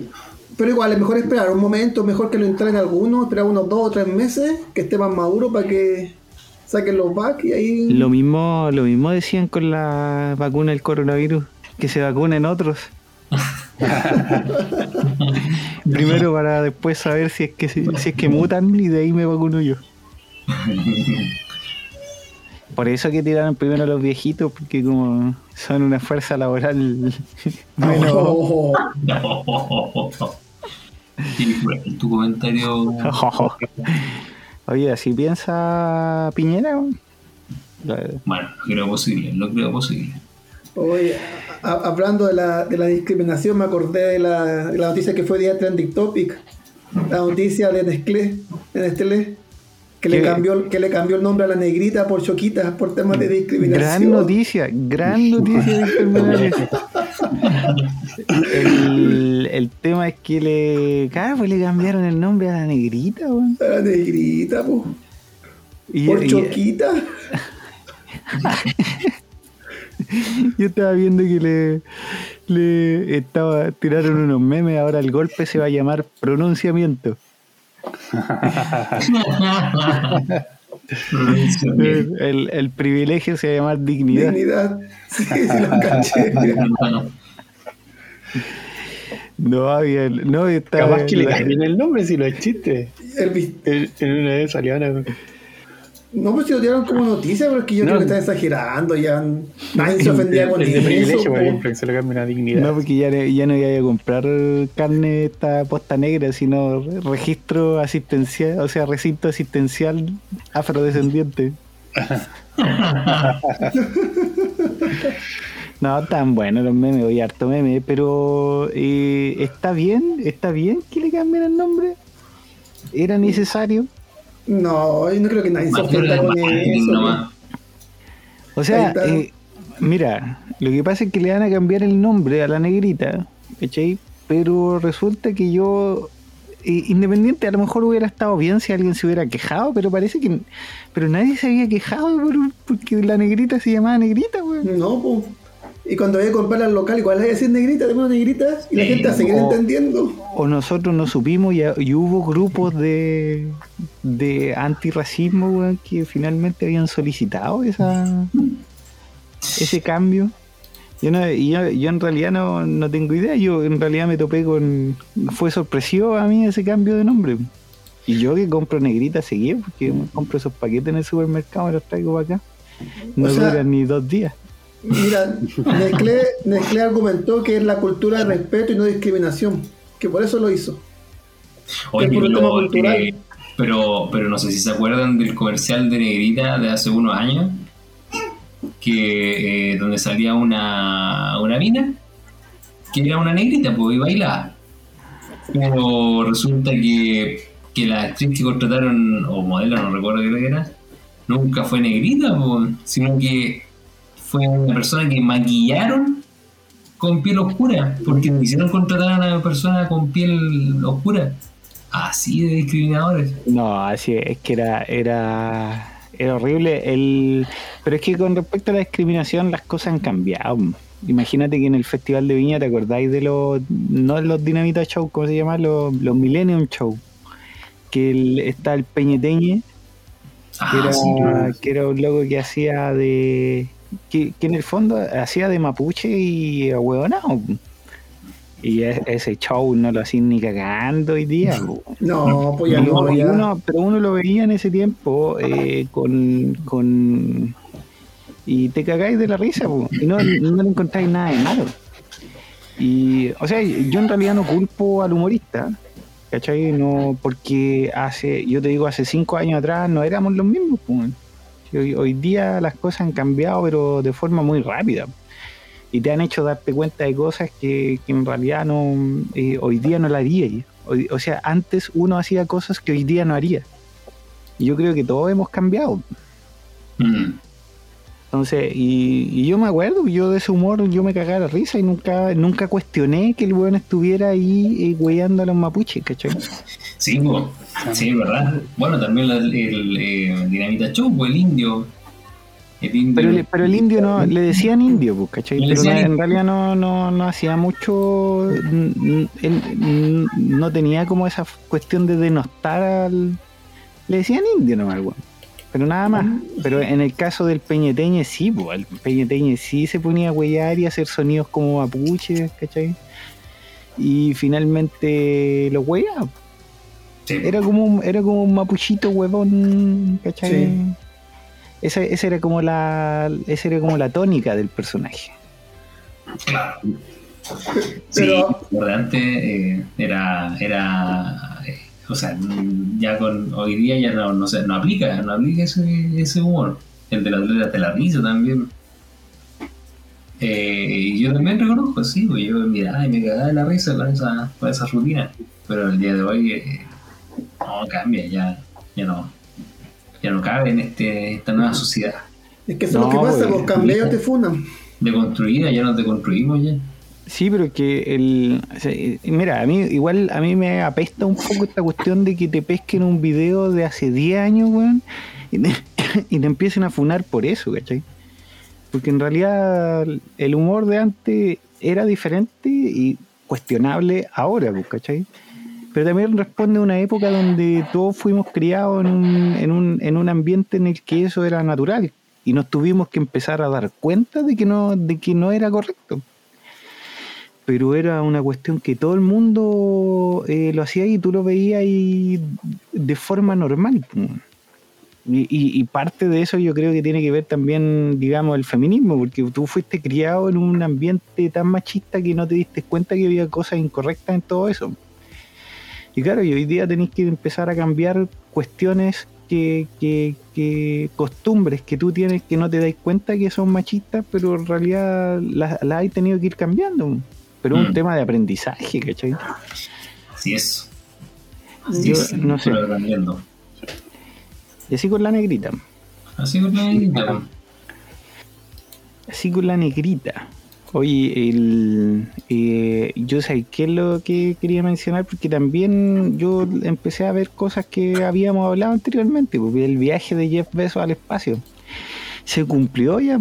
C: Pero igual, es mejor esperar un momento, mejor que lo instalen algunos, esperar unos dos o tres meses, que esté más maduro para que saquen los bugs y ahí.
A: Lo mismo, lo mismo decían con la vacuna del coronavirus, que se vacunen otros. Primero para después saber si es que si, es que mutan y de ahí me vacuno yo. Por eso que tiraron primero a los viejitos, porque como son una fuerza laboral menos,
C: Oh,
D: Y bueno, tu comentario.
A: Oye, así piensa Piñera.
D: Bueno, no creo posible, no creo posible.
C: oye, a- hablando de la, de la discriminación, me acordé de la, de la noticia que fue día trending topic. La noticia de Nestlé, de Nestlé que le, cambió, que le cambió el nombre a la negrita por Choquita por temas de discriminación.
A: Gran noticia, gran noticia de enfermedades. El, el tema es que le. Claro, pues le cambiaron el nombre a la negrita, weón.
C: La negrita, po.
A: Y,
C: Por
A: y-
C: choquita.
A: yo estaba viendo que le, le estaba tiraron unos memes, ahora el golpe se va a llamar pronunciamiento. El, el- privilegio se va a llamar dignidad.
C: Dignidad. Sí, sí, lo caché.
A: No había, no
B: Capaz que le cambien el nombre si lo es chiste.
C: El vis-
B: En, una vez salió
C: No, pues si lo tiraron como noticia, pero es que yo
B: No.
C: creo que están exagerando. Ya nadie se ofendía con eso.
B: privilegio, por
C: po.
B: ejemplo, que se le cambia una dignidad.
A: No, porque ya, no- ya no iba a comprar carne esta posta negra, sino registro asistencial, o sea, recinto asistencial afrodescendiente. No, tan bueno los memes, hoy harto meme, pero eh, está bien, está bien que le cambien el nombre. ¿Era necesario?
C: No, yo no creo que nadie se ofenda con eso.
D: nomás.
A: O sea, eh, mira, lo que pasa es que le van a cambiar el nombre a la negrita, ¿cachai? Pero resulta que yo, eh, independiente, a lo mejor hubiera estado bien si alguien se hubiera quejado, pero parece que. Pero nadie se había quejado por, porque la negrita se llamaba negrita, weón.
C: No, pues. Y cuando voy a comprar al local, igual hay que decir negrita, tengo negrita, y la
D: Sí,
C: gente va a seguir
A: o-
C: entendiendo.
A: O nosotros no supimos y, y hubo grupos de, de antirracismo, weón, que finalmente habían solicitado esa, ese cambio. Yo, no, yo, yo en realidad no, no tengo idea, yo en realidad me topé con... Fue sorpresivo a mí ese cambio de nombre. Y yo que compro negrita seguí, porque compro esos paquetes en el supermercado y los traigo para acá. No
C: O sea-
A: duran ni dos días.
C: Mira, Nestlé, Nestlé argumentó que es la cultura de respeto y no discriminación, que por eso lo hizo.
D: Oye,
C: por cultural.
D: eh, pero, pero no sé si se acuerdan del comercial de Negrita de hace unos años, que eh, donde salía una, una mina, que era una negrita, pues, y bailaba. Pero resulta que, que la actriz que contrataron, o modelo, no recuerdo qué era, nunca fue negrita, pues, sino que fue una persona que maquillaron con piel oscura, porque no quisieron contratar a una persona con piel oscura. Así de discriminadores.
A: No, así es, que era, era, era horrible. El, pero es que con respecto a la discriminación las cosas han cambiado. Imagínate que en el Festival de Viña, ¿te acordáis de los, no los Dinamita Show, ¿cómo se llama? Los, los Millennium Show. Que el- está el Peñeteñe, que,
D: Ah,
A: era,
D: sí.
A: que era un loco que hacía de... Que, que en el fondo hacía de mapuche y ahueonado. Y e- ese show no lo hacían ni cagando hoy día.
C: No, pues ya
A: No,
C: ya.
A: uno- pero uno lo veía en ese tiempo eh, con, con. Y te cagáis de la risa, po, y no, no le encontráis nada de malo. Y, o sea, yo en realidad no culpo al humorista, ¿cachai? No, porque hace, yo te digo, hace cinco años atrás no éramos los mismos, po. Hoy, día las cosas han cambiado, pero de forma muy rápida. Y te han hecho darte cuenta de cosas que, que en realidad no, eh, hoy día no la haría. O sea, antes uno hacía cosas que hoy día no haría. Y yo creo que todos hemos cambiado.
D: Mm.
A: Entonces, y, y yo me acuerdo, yo de ese humor, yo me cagaba la risa y nunca, nunca cuestioné que el weón estuviera ahí eh, weyando a los mapuches, ¿cachai?
D: Sí, po. sí, ¿verdad? Bueno, también la- el, eh, Dinamita Show, pues, el indio. El indio.
A: Pero, el- pero el indio no, le decían indio, pues, ¿cachai? Pero no- en realidad no, no, no hacía mucho, él, no tenía como esa cuestión de denostar al... Le decían indio nomás, weón. Pero nada más. Pero en el caso del Peñeteñe sí, pues, el Peñeteñe sí se ponía a huellar y a hacer sonidos como mapuches, ¿cachai? Y finalmente lo hueaba.
D: Sí.
A: Era como un, era como un mapuchito huevón, ¿cachai?
C: Sí.
A: Esa, esa era como la esa era como la tónica del personaje.
D: Claro. Sí,
C: Pero-
D: antes eh, era, era eh, o sea, ya con hoy día ya no, no, sé, no aplica, no aplica ese, ese humor. El de la atleta te la risa también. Eh, y yo también reconozco, sí, pues yo miraba y me cagaba de la risa con esa, con esa rutina. Pero el día de hoy eh, no cambia, ya, ya no, ya no cabe en este, esta nueva sociedad.
C: Es que eso es lo que pasa, cambian o te funan.
D: De construida ya no te construimos ya.
A: Sí, pero que el. eh, mira, a mí igual a mí me apesta un poco esta cuestión de que te pesquen un video de hace 10 años, weón, y te, y te empiecen a funar por eso, ¿cachai? Porque en realidad el humor de antes era diferente y cuestionable ahora, pues, ¿cachai? Pero también responde a una época donde todos fuimos criados en un, en, un, en un ambiente en el que eso era natural y nos tuvimos que empezar a dar cuenta de que no, de que no era correcto pero era una cuestión que todo el mundo eh, lo hacía y tú lo veías y de forma normal. Y, parte de eso yo creo que tiene que ver también, digamos, el feminismo, porque tú fuiste criado en un ambiente tan machista que no te diste cuenta que había cosas incorrectas en todo eso. Y claro, y hoy día tenéis que empezar a cambiar cuestiones que, que, que costumbres que tú tienes que no te dais cuenta que son machistas, pero en realidad las, las hay tenido que ir cambiando. Pero es un
D: Mm.
A: tema de aprendizaje, ¿cachai?
D: Así es. Así
A: Yo
D: es.
A: no sé. Y así con la negrita.
D: Así con la negrita.
A: Así con la negrita. Oye, el, eh, yo sé qué es lo que quería mencionar, porque también yo empecé a ver cosas que habíamos hablado anteriormente, porque el viaje de Jeff Bezos al espacio. ¿Se cumplió ya?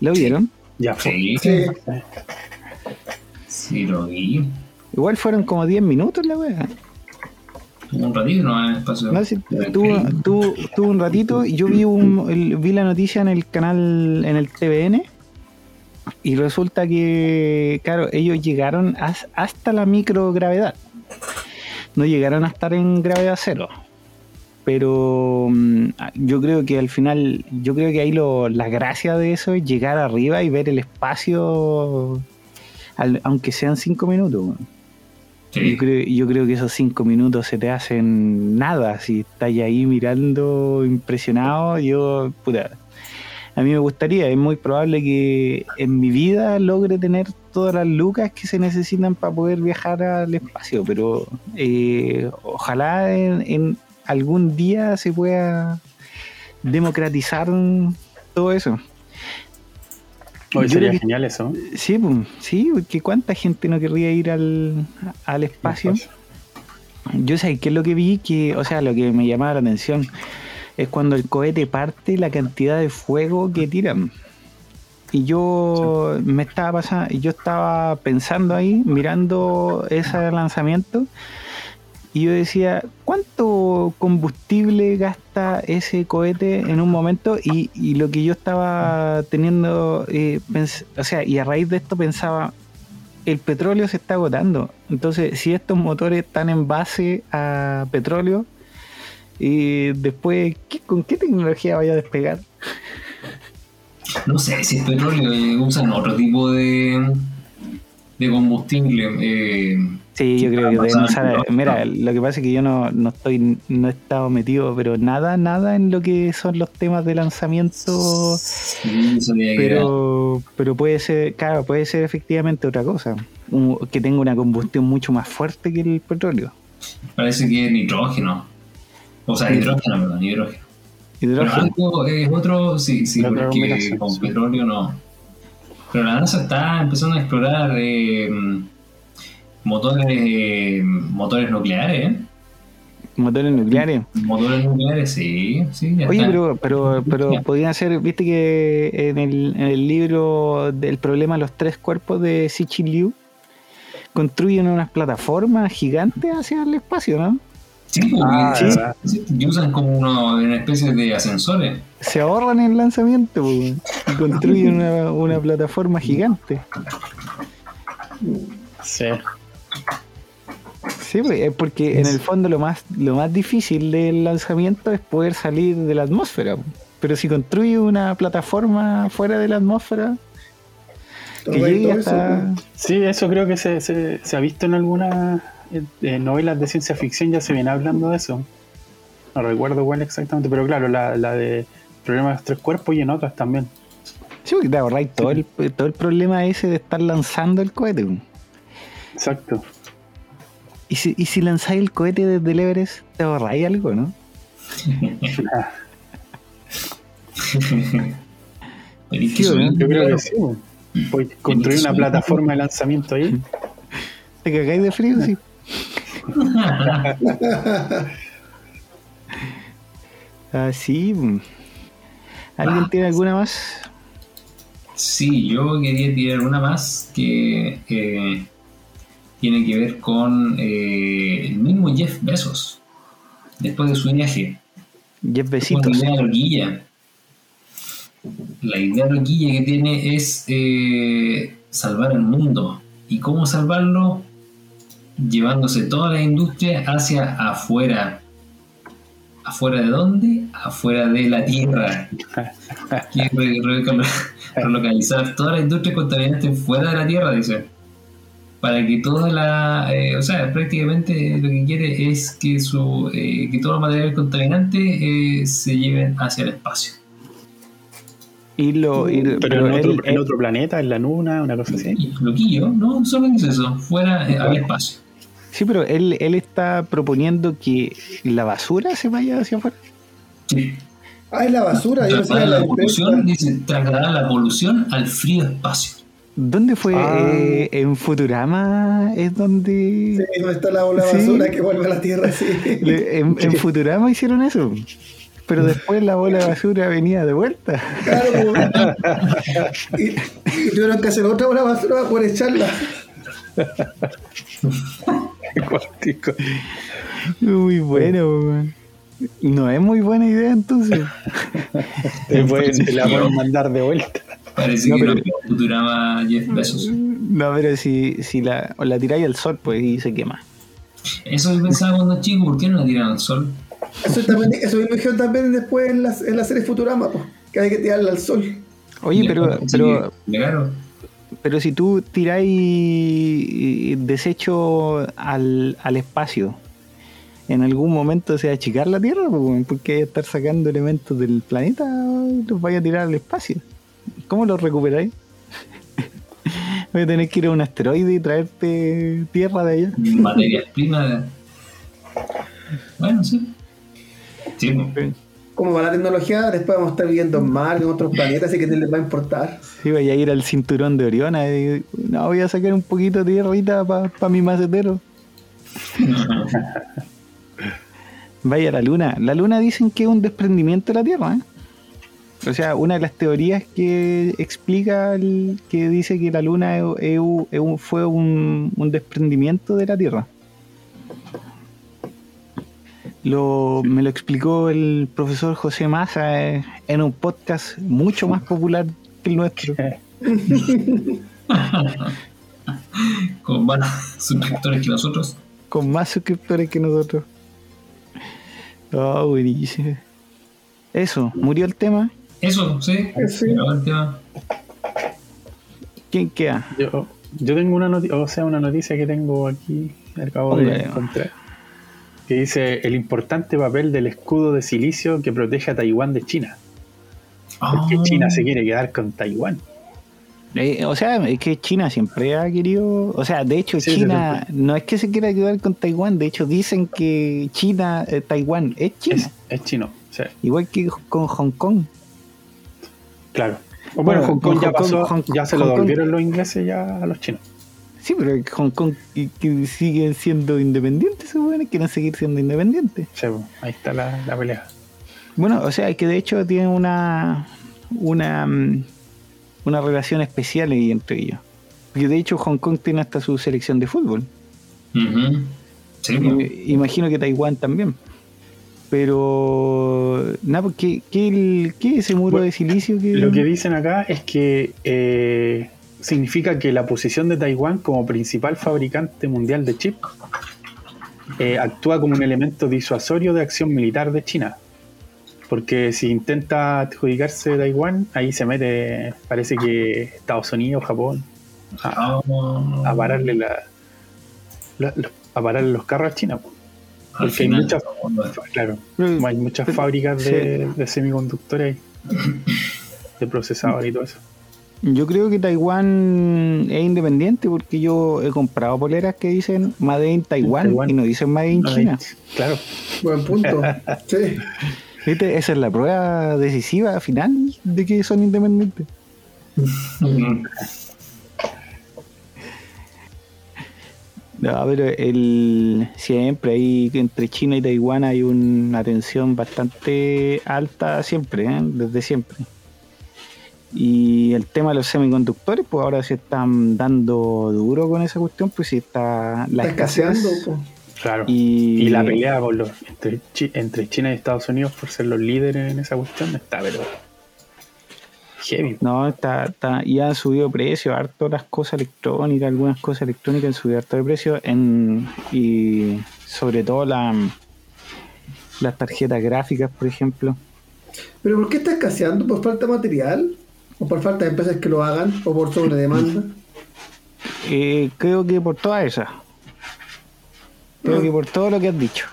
A: ¿Lo vieron?
B: Ya fue.
D: Sí,
C: Sí.
D: Sí, lo vi.
A: Igual fueron como 10 minutos la wea.
D: Un ratito no espacio.
A: No, sí, tuvo, tuvo- tuvo un ratito y yo vi, un, el- vi la noticia en el canal, en el TVN, y resulta que, claro, ellos llegaron as- hasta la microgravedad. No llegaron a estar en gravedad cero. Pero mm, yo creo que al final, yo creo que ahí lo, la gracia de eso es llegar arriba y ver el espacio, al- aunque sean cinco minutos.
D: Sí.
A: Yo, creo, yo creo que esos cinco minutos se te hacen nada. Si estás ahí mirando impresionado, yo, puta, a mí me gustaría, es muy probable que en mi vida logre tener todas las lucas que se necesitan para poder viajar al espacio, pero eh, ojalá en, en algún día se pueda democratizar todo eso.
B: Hoy sería
A: que-
B: genial eso.
A: Sí, pues, sí, porque cuánta gente no querría ir al, al espacio. Yo sé qué es lo que vi, que, o sea, lo que me llamaba la atención es cuando el cohete parte la cantidad de fuego que tiran. Y yo me estaba pasando, yo estaba pensando ahí, mirando ese lanzamiento, y yo decía, ¿cuánto combustible gasta ese cohete en un momento? Y, lo que yo estaba teniendo, eh, o sea, y a raíz de esto pensaba, el petróleo se está agotando. Entonces, si estos motores están en base a petróleo, y después, ¿qué- ¿con qué tecnología vaya a despegar?
D: No sé si es petróleo, eh, usan otro tipo de, de combustible. eh,
A: Sí, yo creo que deben usar. Mira, lo que pasa es que yo no, no estoy, no he estado metido, pero nada, nada en lo que son los temas de lanzamiento.
D: sí.
A: Pero, pero puede ser, claro, puede ser efectivamente otra cosa. Que tenga una combustión mucho más fuerte que el petróleo.
D: Parece que es nitrógeno. O sea, hidrógeno, perdón, hidrógeno. Pero
A: Hidrógeno.
D: algo es otro, sí, sí,
B: otra
D: porque con
B: sí.
D: petróleo no. Pero la NASA está empezando a explorar eh, motores motores nucleares, ¿eh?
A: Motores nucleares.
D: Motores nucleares, sí, sí. ya
A: Oye,
D: está.
A: pero, pero, pero podrían ser, viste que en el, en el libro del problema de los tres cuerpos de Sichi Liu construyen unas plataformas gigantes hacia el espacio, ¿no?
D: Sí,
B: Ah,
D: sí,
B: ¿verdad?
D: sí, y usan como uno, una especie de ascensores.
A: Se ahorran el lanzamiento y construyen una, una plataforma gigante.
B: Sí.
A: Sí, pues, es porque en el fondo lo más, lo más difícil del lanzamiento es poder salir de la atmósfera. Pero si construye una plataforma fuera de la atmósfera, que llegue
C: eso,
A: hasta...
B: Sí, eso creo que se, se, se ha visto en algunas eh, eh, novelas de ciencia ficción, ya se viene hablando de eso. No recuerdo cuál exactamente, pero claro, la, la de Problemas de los Tres Cuerpos y en otras también.
A: Sí, porque te ahorráis todo el, todo el problema ese de estar lanzando el cohete.
B: Exacto.
A: Y si, y si lanzáis el cohete desde el Everest, te ahorráis algo, ¿no? Sí.
B: Yo creo que sí. Puedes construir una plataforma de lanzamiento ahí.
A: ¿Te cagáis de frío? Sí. Así. ¿Alguien
D: Ah,
A: tiene alguna más?
D: Sí, yo quería tirar una más que eh, tiene que ver con eh, el mismo Jeff Bezos. Después de su viaje.
A: Jeff
D: Una
A: Besitos.
D: idea loquilla. La idea loquilla que tiene es eh, salvar el mundo. ¿Y cómo salvarlo? Llevándose toda la industria hacia afuera. ¿Afuera de dónde? Afuera de la Tierra. Quiere re- re- relocalizar toda la industria contaminante fuera de la Tierra, dice. Para que toda la. eh, o sea, prácticamente lo que quiere es que, su, eh, que todos los materiales contaminantes eh, se lleven hacia el espacio.
A: Y lo, y-
B: Pero,
A: pero
B: en, otro,
A: él-
B: en
A: él-
B: otro planeta, en la luna, una cosa así.
D: Y loquillo, no solo es eso, fuera eh, al espacio.
A: sí, pero él, él está proponiendo que la basura se vaya hacia afuera.
D: Sí.
C: Ah, es la basura,
D: Trasladar
C: la
D: la polución, dice, trasladar la polución al frío espacio.
A: ¿Dónde fue?
B: Ah.
A: Eh, en Futurama es donde...
C: Sí, no está la bola de
A: Sí.
C: basura que vuelve a la tierra, sí.
A: En, en Futurama hicieron eso. Pero después la bola de basura venía de vuelta.
C: Claro, y, y tuvieron que hacer otra bola de basura por echarla.
A: Muy bueno. No es muy buena idea entonces.
B: Te la pueden mandar de vuelta.
D: Parece
A: No,
D: que
A: pero-
D: no Futurama Jeff Bezos.
A: No, pero si, si la, la tiráis al sol, pues y se quema.
D: Eso yo pensaba cuando chico, ¿por qué no la tiraron al sol?
C: Eso, también, eso mismo dijeron también después en la, en la serie Futurama, po, que hay que tirarla al sol.
A: Oye,
D: Y
A: pero, pero, pero si tú tiráis desecho al, al espacio, en algún momento se va a achicar la Tierra, pues, porque hay que estar sacando elementos del planeta, los vaya a tirar al espacio. ¿Cómo los recuperáis? Voy a tener que ir a un asteroide y traerte tierra de allá.
D: Materias primas. Bueno, sí. Sí, pues.
C: Como va la tecnología, después vamos a estar viviendo en Marte, en otros planetas, así que no les va a importar.
A: Sí, voy a ir al cinturón de Orión. y- no, voy a sacar un poquito de tierrita para mi macetero. Vaya la luna. La luna dicen que es un desprendimiento de la Tierra. ¿eh? O sea, una de las teorías que explica el- que dice que la luna fue un, un desprendimiento de la Tierra. Lo, me lo explicó el profesor José Massa eh, en un podcast mucho más popular que el nuestro.
D: Con más suscriptores que nosotros.
A: con más suscriptores que nosotros. Oh, buenísimo. Eso, murió el tema.
D: Eso, sí.
C: Sí.
D: El tema.
A: ¿Quién queda?
B: Yo, yo tengo una noticia, o sea, una noticia que tengo aquí, acabo de
A: Hombre.
B: encontrar, que dice el importante papel del escudo de silicio que protege a Taiwán de China. Porque
D: Ah.
B: China se quiere quedar con Taiwán.
A: Eh, o sea, es que China siempre ha querido. O sea, de hecho,
B: Sí,
A: China no es que se quiera quedar con Taiwán. De hecho, dicen que China, eh, Taiwán es China.
B: Es, es chino, sí,
A: Igual que con Hong Kong.
B: Claro. O bueno,
A: Bueno,
B: Hong Kong
A: Hong
B: ya pasó,
A: Hong-
B: ya se
A: Hong
B: lo
A: Kong-
B: devolvieron los ingleses ya a los chinos.
A: Sí, pero Hong Kong que, que siguen siendo independientes, se supone, quieren seguir siendo independientes.
B: Sí, pues, ahí está la, la pelea.
A: Bueno, o sea, que de hecho tienen una una mm, una relación especial ahí entre ellos. Porque de hecho Hong Kong tiene hasta su selección de fútbol.
D: Sí, pues.
A: I- Imagino que Taiwán también. Pero nada, pues, ¿qué, qué, el- qué es ese muro
B: Bueno,
A: de silicio que
B: Lo que dicen acá es que eh, significa que la posición de Taiwán como principal fabricante mundial de chips eh, actúa como un elemento disuasorio de acción militar de China. Porque si intenta adjudicarse Taiwán, ahí se mete, parece que Estados Unidos, Japón, a,
D: Ah,
B: a pararle la, a pararle los carros a China. po.
D: Al
B: Porque hay muchas, claro, hay muchas fábricas de,
A: sí.
B: de semiconductores de procesadores y todo eso.
A: Yo creo que Taiwán es independiente porque yo he comprado poleras que dicen Made in Taiwán,
B: Taiwán.
A: y no dicen Made in China.
B: Claro.
C: Buen punto. Sí.
A: ¿Viste? Esa es la prueba decisiva final de que son independientes. No, pero el, siempre hay entre China y Taiwán hay una tensión bastante alta siempre, ¿eh? desde siempre. Y el tema de los semiconductores, pues ahora se están dando duro con esa cuestión, pues si está la
C: Está
A: escasez.
B: Claro.
A: Y,
B: Y la pelea por los, entre, entre China y Estados Unidos por ser los líderes en esa cuestión está, pero. Heavy.
A: No, está, está, y han subido precios, harto las cosas electrónicas, algunas cosas electrónicas han subido harto de precio, en, y sobre todo la, las tarjetas gráficas, por ejemplo.
C: ¿Pero por qué está escaseando? ¿Por falta de material? ¿O por falta de empresas que lo hagan? ¿O por sobredemanda?
A: Eh, creo que por todas esas. Creo
C: Ah.
A: que por todo lo que has dicho.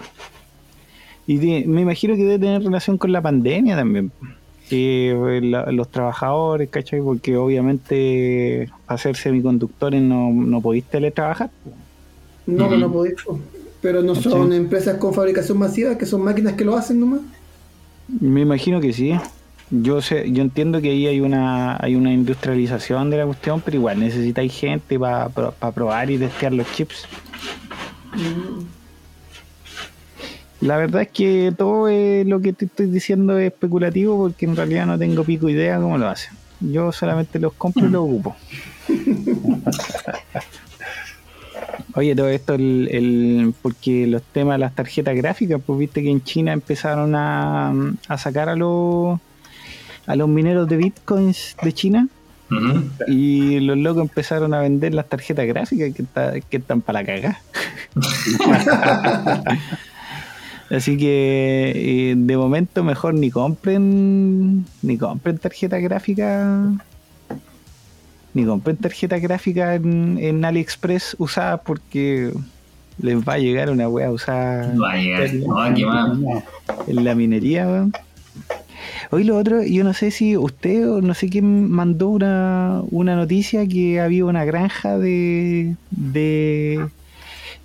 A: Y de- me imagino que debe tener relación con la pandemia también. Que eh, la- los trabajadores, ¿cachai? Porque obviamente ser semiconductores no, no podéis teletrabajar.
C: No, no podéis. po. Pero no son empresas con fabricación masiva, que son máquinas que lo hacen nomás.
A: Me imagino que sí. Yo sé, yo entiendo que ahí hay una hay una industrialización de la cuestión, pero igual necesitáis gente para probar y testear los chips. La verdad es que todo eh, lo que te estoy diciendo es especulativo porque en realidad no tengo pico idea cómo lo hacen. Yo solamente los compro y los ocupo. Oye, todo esto, el, el- porque los temas de las tarjetas gráficas, pues viste que en China empezaron a, a sacar a los a los mineros de bitcoins de China y los locos empezaron a vender las tarjetas gráficas que, está- que están para la cagada. Así que eh, de momento mejor ni compren ni compren tarjeta gráfica ni compren tarjeta gráfica en, en AliExpress usada porque les va a llegar una wea usada
D: Va a llegar. No, más.
A: en la minería, weón. Hoy lo otro, yo no sé si usted o no sé quién mandó una, una noticia que había una granja de, de,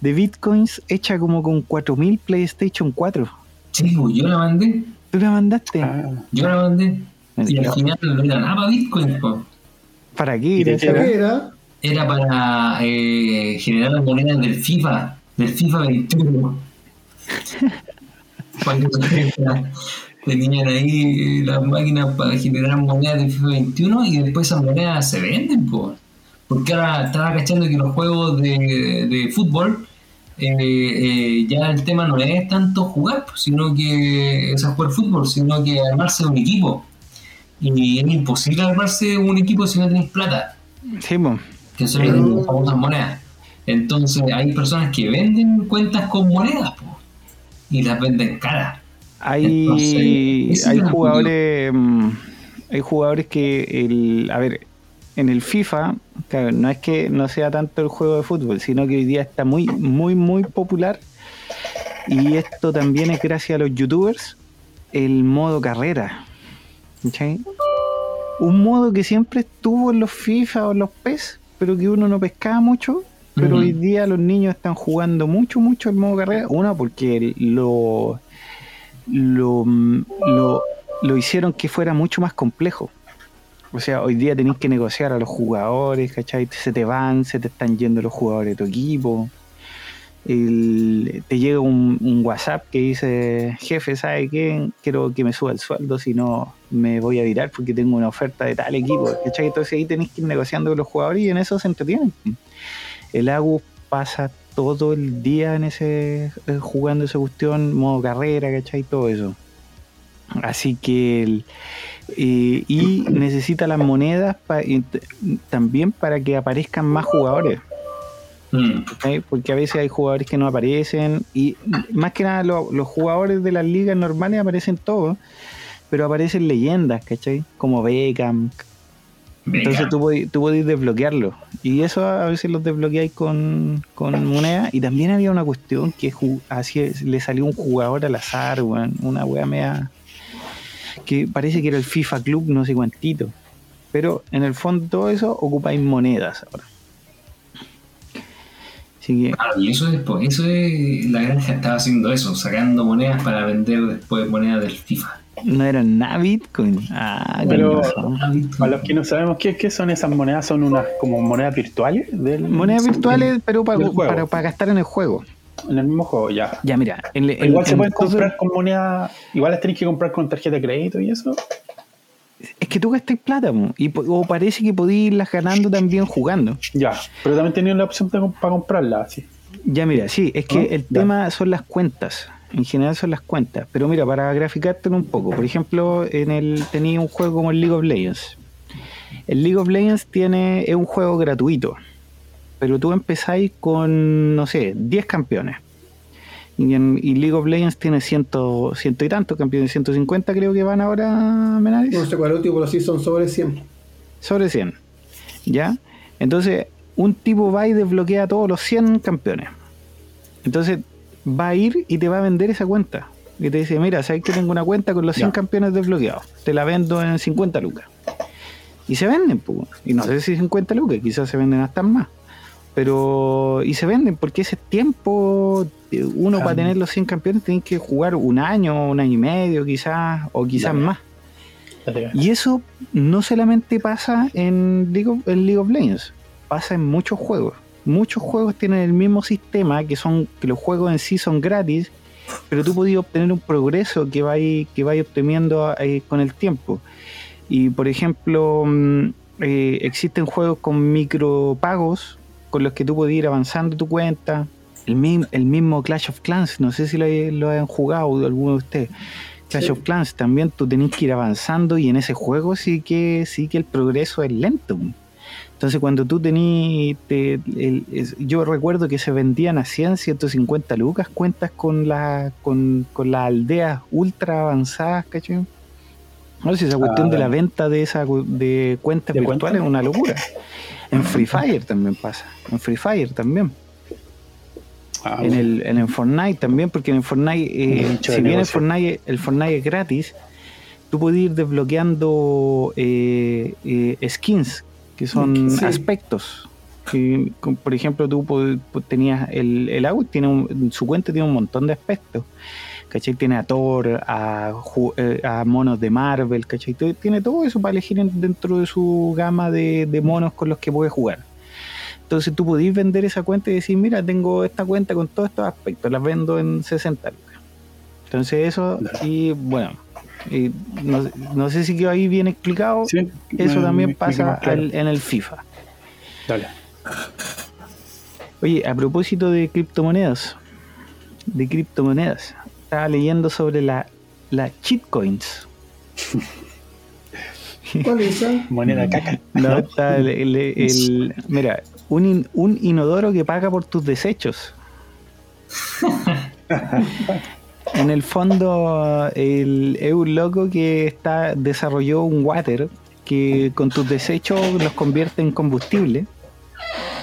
A: de bitcoins hecha como con 4000 PlayStation 4.
D: Sí, pues yo la mandé.
A: ¿Tú la mandaste?
B: Ah,
D: Yo la mandé. Y al final no era nada para Bitcoin, pues.
A: ¿Para qué?
B: ¿Y de
A: era
C: era?
D: Era para eh, generar las monedas del FIFA, del FIFA 21. Para que la gente Tenían ahí las máquinas para generar monedas del FIFA 21 y después esas monedas se venden, pues. Porque ahora estaba cachando que los juegos de, de fútbol eh, eh, ya el tema no es tanto jugar, pues, sino que sea, jugar fútbol, sino que armarse un equipo. Y es imposible armarse un equipo si no tenéis plata
A: Sí, po.
D: que son las famosas monedas. Entonces hay personas que venden cuentas con monedas po, y las venden caras.
A: Hay,
D: Entonces,
A: hay
D: es
A: jugadores mm, hay jugadores que el a ver en el FIFA claro, no es que no sea tanto el juego de fútbol sino que hoy día está muy muy muy popular. Y esto también es gracias a los youtubers el modo carrera. Un modo que siempre estuvo en los FIFA o en los PES pero que uno no pescaba mucho pero hoy día los niños están jugando mucho mucho el modo carrera. Uno porque el- lo lo, lo, lo hicieron que fuera mucho más complejo. O sea, hoy día tenéis que negociar a los jugadores, ¿cachai? Se te van, se te están yendo los jugadores de tu equipo. Te llega un, WhatsApp que dice, jefe, ¿sabe qué? Quiero que me suba el sueldo, si no me voy a virar porque tengo una oferta de tal equipo. ¿cachai? Entonces ahí tenéis que ir negociando con los jugadores y en eso se entretienen. El Agus pasa todo el día en ese eh, jugando esa cuestión, modo carrera, ¿cachai? Todo eso. Así que el- eh, y necesita las monedas pa- y t- también para que aparezcan más jugadores.
D: Mm.
A: Porque a veces hay jugadores que no aparecen y más que nada lo- los jugadores de las ligas normales aparecen todos, pero aparecen leyendas, ¿cachai? Como Beckham, entonces tú tú podés desbloquearlo. Y eso a veces los desbloqueáis con, con moneda. Y también había una cuestión que así es, le salió un jugador al azar, weón, una wea media. Que parece que era el FIFA Club, no sé cuántito. Pero en el fondo todo eso ocupáis monedas ahora. Así que
D: Claro, y eso es, eso es, la granja estaba haciendo eso, sacando monedas para vender después monedas del FIFA.
A: No eran nada Bitcoin. Ah,
B: Pero-. Para los que no sabemos qué, qué son esas monedas, son unas como monedas virtuales del,
A: Monedas virtuales, pero para,
B: del juego.
A: para, para gastar en el juego.
B: En el mismo juego, ya.
A: Ya, mira. en- en-
B: igual se
A: en
B: pueden comprar con moneda, igual las tenéis que comprar con tarjeta de crédito y eso.
A: Es que tú gastas plata, y, o parece que podís irlas ganando también jugando.
B: Ya, pero también tenían la opción de, para comprarla, así.
A: Ya, mira, sí, es que
B: ¿No?
A: el
B: Ya.
A: tema son las cuentas. En general son las cuentas. Pero mira, para graficártelo un poco, por ejemplo, en el tenía un juego como el League of Legends. El League of Legends tiene, es un juego gratuito. Pero tú empezáis con, no sé, 10 campeones. Y, en, y League of Legends tiene ciento, ciento y tantos campeones, 150 creo que van ahora, Menares.
C: No sé cuál es el último, pero sí son sobre 100.
A: sobre 100. ¿Ya? Entonces, un tipo va y desbloquea a todos los 100 campeones. Entonces, va a ir y te va a vender esa cuenta. Y te dice, mira, sabes que tengo una cuenta con los 100
B: Ya.
A: campeones desbloqueados. Te la vendo en 50 lucas. Y se venden, pues. Y no sé si 50 lucas, quizás se venden hasta más. Pero, y se venden porque ese tiempo, eh, uno
B: Ah.
A: para tener los 100 campeones tiene que jugar un año, un año y medio, quizás, o quizás más. Y eso no solamente pasa en League, of, en League of Legends, pasa en muchos juegos. Muchos juegos tienen el mismo sistema, que son que los juegos en sí son gratis, pero tú podías obtener un progreso que vais que vais obteniendo eh, con el tiempo. Y por ejemplo, mm, eh, existen juegos con micropagos con los que tú podías ir avanzando tu cuenta. El, mi- el mismo Clash of Clans, no sé si lo, lo han jugado alguno de ustedes. Clash
C: Sí.
A: of Clans también tú tenés que ir avanzando y en ese juego sí que sí que el progreso es lento. Entonces cuando tú tenías, te- yo recuerdo que se vendían a 100, 150 lucas cuentas con la con, con las aldeas ultra avanzadas, ¿cachai? No sé, esa cuestión de la
B: dale.
A: venta de esa de cuentas
B: ¿De
A: virtuales es una locura. En Free Fire también pasa. En Free Fire también.
B: Ah,
A: En el, en el Fortnite también, porque en el Fortnite, eh, si bien el. Fortnite, el Fortnite es gratis, tú puedes ir desbloqueando eh, eh, skins, que son
C: Sí.
A: aspectos. Que, por ejemplo, tú tenías el, el AUT, tiene un- su cuenta tiene un montón de aspectos. ¿Cachai? Tiene a Thor, a, eh, a monos de Marvel, ¿cachai? Tiene todo eso para elegir en- dentro de su gama de, de monos con los que puedes jugar. Entonces tú podís vender esa cuenta y decir, mira, tengo esta cuenta con todos estos aspectos, las vendo en 60 lucas. Entonces eso, y bueno, y no, no sé si quedó ahí bien explicado,
B: sí,
A: eso
B: me-
A: también
B: me-
A: pasa
B: claro.
A: al- en el FIFA.
B: Dale.
A: Oye, a propósito de criptomonedas, de criptomonedas, estaba leyendo sobre la, la shitcoins.
C: ¿Cuál es esa?
B: Moneda caca.
A: No, está el, el- el- mira, un, in- un inodoro que paga por tus desechos. en el fondo, el, es un loco que está desarrolló un water que con tus desechos los convierte en combustible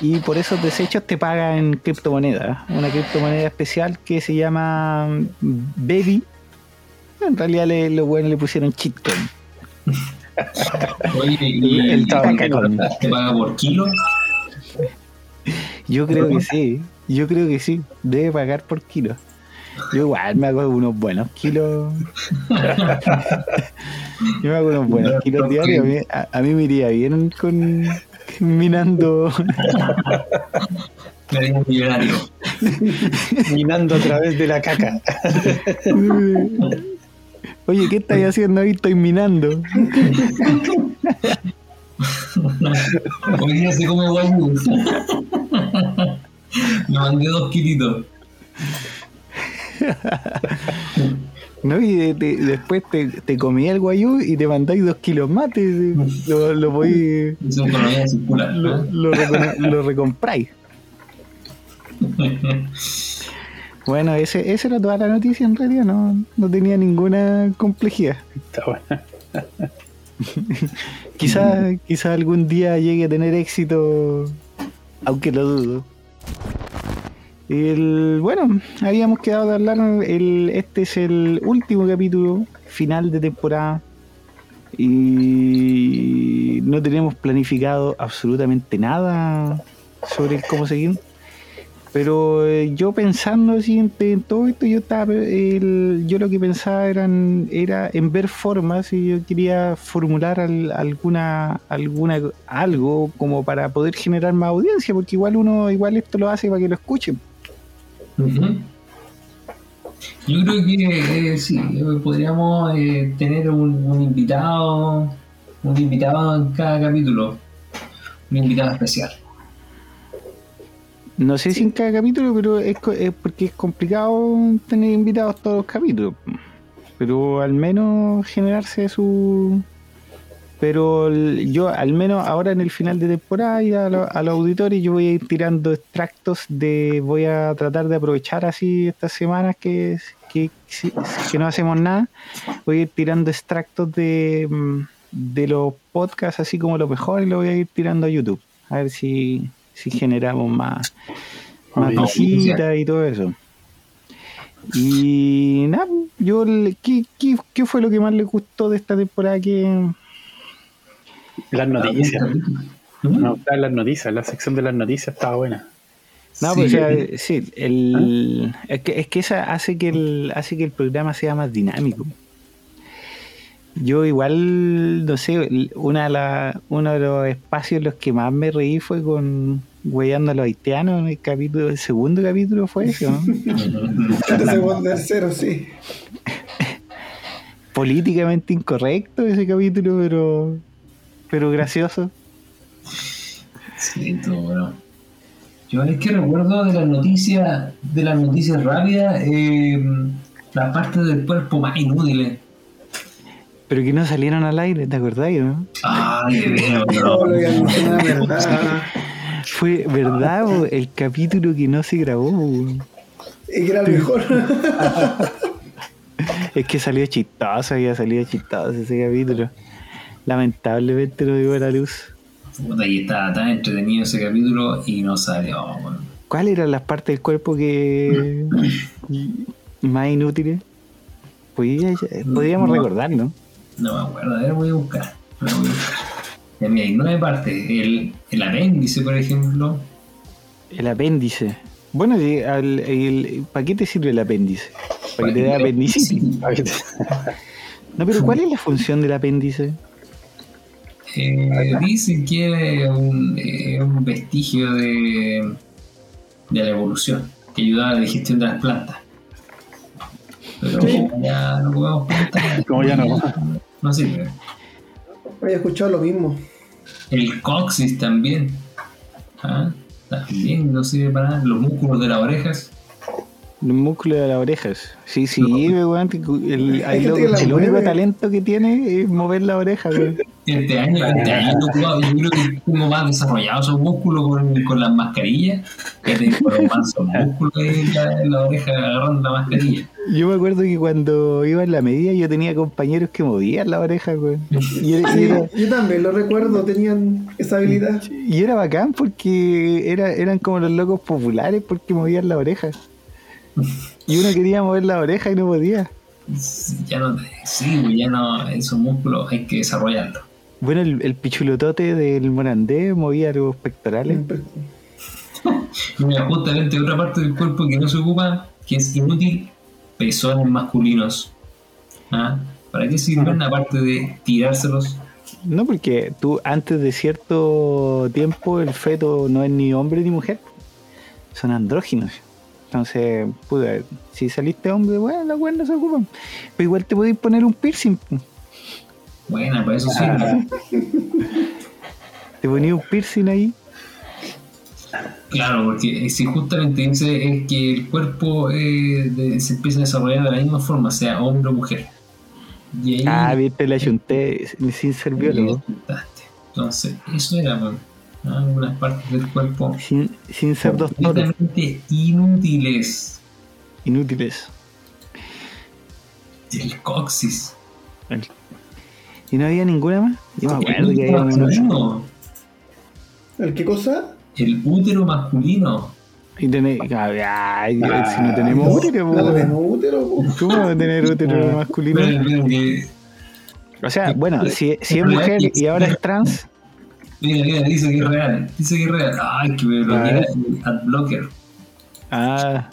A: y por esos desechos te paga en criptomoneda, una criptomoneda especial que se llama mm, Baby. En realidad le, los buenos le pusieron shitcoin.
D: Oye,
A: El-
D: y
A: el
D: ¿te
A: tabaco.
D: ¿te paga por kilo?
A: Yo creo que sí, yo creo que sí, debe pagar por kilo. Yo igual me hago unos buenos kilos. Yo me hago unos buenos kilos diarios. A mí, a, a mí me iría bien con minando.
D: Me millonario.
B: Minando a través de la caca.
A: Oye, ¿qué estáis haciendo ahí? Estoy minando.
D: Hoy día se come guayú. Me mandé dos kilitos.
A: ¿No? Y de- de- después te, te comí el guayú y te mandáis dos kilos más. te- lo, lo podéis-
D: circular.
A: lo,
D: ¿no?
A: lo recono- lo recompráis. Bueno, ese, esa era toda la noticia en realidad, no, no tenía ninguna complejidad.
B: Está bueno.
A: Quizá, quizá algún día llegue a tener éxito, aunque lo dudo. El, bueno, habíamos quedado de hablar, el, este es el último capítulo, final de temporada, y no tenemos planificado absolutamente nada sobre cómo seguir. Pero eh, yo pensando así en, en todo esto, yo estaba, el- yo lo que pensaba eran, era en ver formas y yo quería formular al- alguna, alguna, algo como para poder generar más audiencia, porque igual uno, igual esto lo hace para que lo escuchen.
D: Yo creo que eh, sí, eh, podríamos eh, tener un, un invitado, un invitado en cada capítulo, un invitado especial.
A: No sé si en cada capítulo, pero es porque es complicado tener invitados todos los capítulos. Pero al menos generarse su... Pero yo al menos ahora en el final de temporada y a, lo- a los auditores yo voy a ir tirando extractos de... Voy a tratar de aprovechar así estas semanas que, que, que no hacemos nada. Voy a ir tirando extractos de, mm, de los podcasts así como lo mejor y lo voy a ir tirando a YouTube. A ver si, si generamos más, más visitas y todo eso. Y nada, yo ¿qué, qué, qué fue lo que más le gustó de esta temporada que
B: Las noticias.
D: Ujú.
B: Me gustaban las noticias, la sección de las noticias estaba buena.
A: no,
D: Sí,
A: pues, o sea, sí, el, es que es que esa hace que el hace que el programa sea más dinámico. Yo igual, no sé, una de la- uno de los espacios en los que más me reí fue con Weyando a los haitianos en el capítulo, el segundo capítulo fue ese, ¿no?
C: El segundo, tercero, sí.
A: políticamente incorrecto ese capítulo, pero pero gracioso.
D: Sí, todo bueno. Yo es que recuerdo de las noticias, de las noticias rápidas, eh, las partes del cuerpo más inútiles.
A: Pero que no salieron al aire, ¿te acordáis, no?
D: Ay, Dios
C: No, verdad.
A: Fue verdad bo, el capítulo que no se grabó. bo.
C: Era el mejor.
A: Es que salió chistoso, había salido chistoso ese capítulo. Lamentablemente no dio a la luz.
D: Puta, y estaba tan entretenido ese capítulo y no salió. bueno.
A: ¿Cuáles eran las partes del cuerpo que más inútiles? Podría- podríamos
D: No.
A: recordar, ¿no?
D: No me acuerdo, a ver, voy a buscar. Voy a buscar. Ya mira, hay nueve partes. El, el apéndice, por ejemplo.
A: El apéndice. Bueno, el- ¿para qué te sirve el apéndice? Para que te dé apendicitis. No, pero ¿cuál es la función del apéndice?
D: Eh, dicen que es un, eh, un vestigio de, de la evolución, que ayuda a la digestión de las plantas. Pero
C: Sí.
D: como ya no podemos plantar,
B: Como ya no.
D: no sirve.
C: Había escuchado lo mismo.
D: El coxis también. ¿Ah? También no sirve para nada. Los músculos de las orejas.
A: Los músculos de las orejas. Sí, sí, weón. que El, loco- único talento que tiene es mover la oreja, weón.
D: Este año, este año yo creo que tengo más desarrollados esos músculos con, con las mascarillas. Que mansos músculos en la, en la oreja agarrando la mascarilla.
A: Yo me acuerdo que cuando iba en la media yo tenía compañeros que movían la oreja, weón. Y era, y
C: Sí,
A: era-
C: yo también lo recuerdo, tenían esa habilidad.
A: y era bacán porque era, eran como los locos populares porque movían la oreja. Y uno quería mover la oreja y no podía.
D: Ya no, sí, ya no, esos músculos hay que desarrollarlos.
A: Bueno, el, el pichulotote del Morandé movía los pectorales.
D: Mira, justamente otra parte del cuerpo que no se ocupa, que es inútil, pezones masculinos. ¿Ah? ¿Para qué sirven aparte de tirárselos?
A: No, porque tú antes de cierto tiempo el feto no es ni hombre ni mujer. Son andróginos. Entonces, puta, si saliste hombre, bueno, las weas no se ocupan. Pero igual te podéis poner un piercing. po.
D: Bueno, para eso sirve.
A: Te ponías un piercing ahí.
D: Claro, porque si justamente dice es que el cuerpo eh, de- se empieza a desarrollar de la misma forma, sea hombre o mujer. Y ahí
A: Ah, viste, la ayunté sin ser biólogo.
D: Entonces, eso era pues, ¿no? algunas partes del cuerpo
A: Sin, sin ser doctor.
D: completamente inútiles.
A: Inútiles.
D: El coxis.
A: ¿Y no había ninguna más? Yo me acuerdo que
D: el
A: había
D: útero
A: una.
D: masculino.
C: ¿El qué cosa?
D: El útero masculino.
A: Y ay,
B: Ah,
A: si no tenemos
C: No,
A: útero,
C: no tenemos útero.
A: ¿cómo va a tener útero
B: Ah.
A: masculino?
D: Pero, pero que-
A: O sea, bueno, si, si es mujer y ahora es trans,
D: Mira, mira, dice que es real. Dice que es real. Ay, que me bloquea el adblocker.
A: Ah,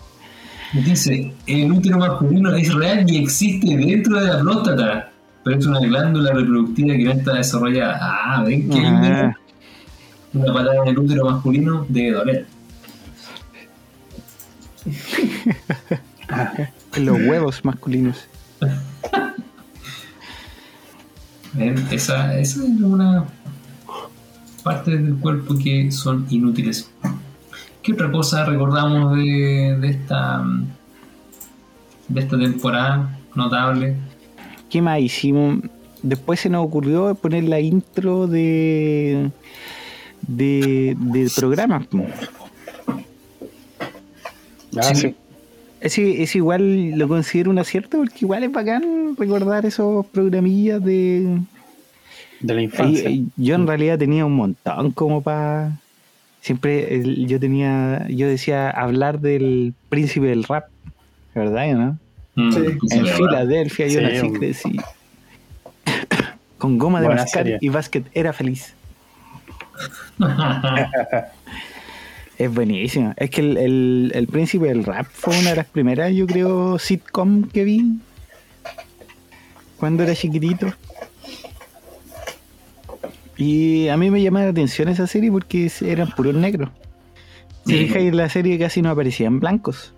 D: Dice, el útero masculino es real y existe dentro de la próstata, pero es una glándula reproductiva que no está desarrollada. Ah, ven que
A: ah,
D: una patada en el útero masculino debe doler.
A: los huevos masculinos.
D: Esa, esa es una parte del cuerpo que son inútiles. ¿Qué otra cosa recordamos de, de esta de esta temporada notable?
A: ¿Qué más hicimos? Después se nos ocurrió poner la intro de de, de programas. po.
B: Ah,
D: Sí.
B: sí.
A: Ese, ese igual lo considero un acierto porque igual es bacán recordar esos programillas de...
B: De la infancia.
A: Eh, yo en realidad tenía un montón como para... Siempre yo tenía, yo decía hablar del príncipe del rap, ¿verdad? ¿no?
D: Mm,
C: Sí.
A: En. Filadelfia yo
B: Sí,
A: nací, crecí. Con goma de mascar y básquet era feliz. Es buenísimo. Es que el, el, el príncipe del rap fue una de las primeras, yo creo, sitcom que vi cuando era chiquitito. Y a mí me llamaba la atención esa serie porque eran puros negros. Si
D: Sí.
A: fijáis en la serie casi no aparecían blancos.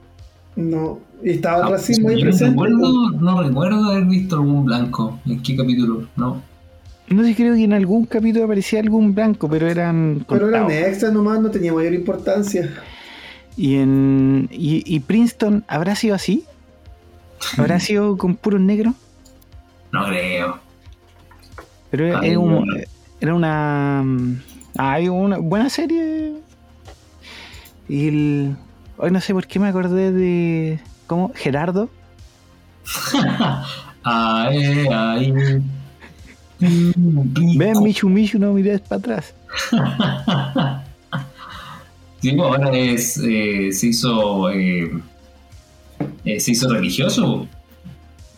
C: No, y estaba
D: Ah,
C: racismo ahí
D: yo no
C: presente.
D: recuerdo, no recuerdo haber visto algún blanco. ¿En qué capítulo? No.
A: No sé, creo que en algún capítulo aparecía algún blanco, pero eran
C: Pero eran extras nomás, no tenía mayor importancia.
A: Y en y, y Princeton habrá sido así. ¿Habrá sido con puros negros?
D: No creo.
A: Pero
D: Ay,
A: era un-. Era una. mm, Hay una buena serie. Y el. Hoy no sé por qué me acordé de. ¿Cómo? Gerardo.
D: Ay, ay.
A: Ven, Michu Michu, no mires para atrás.
D: Sí, ahora es, eh, se hizo eh, eh, se hizo religioso.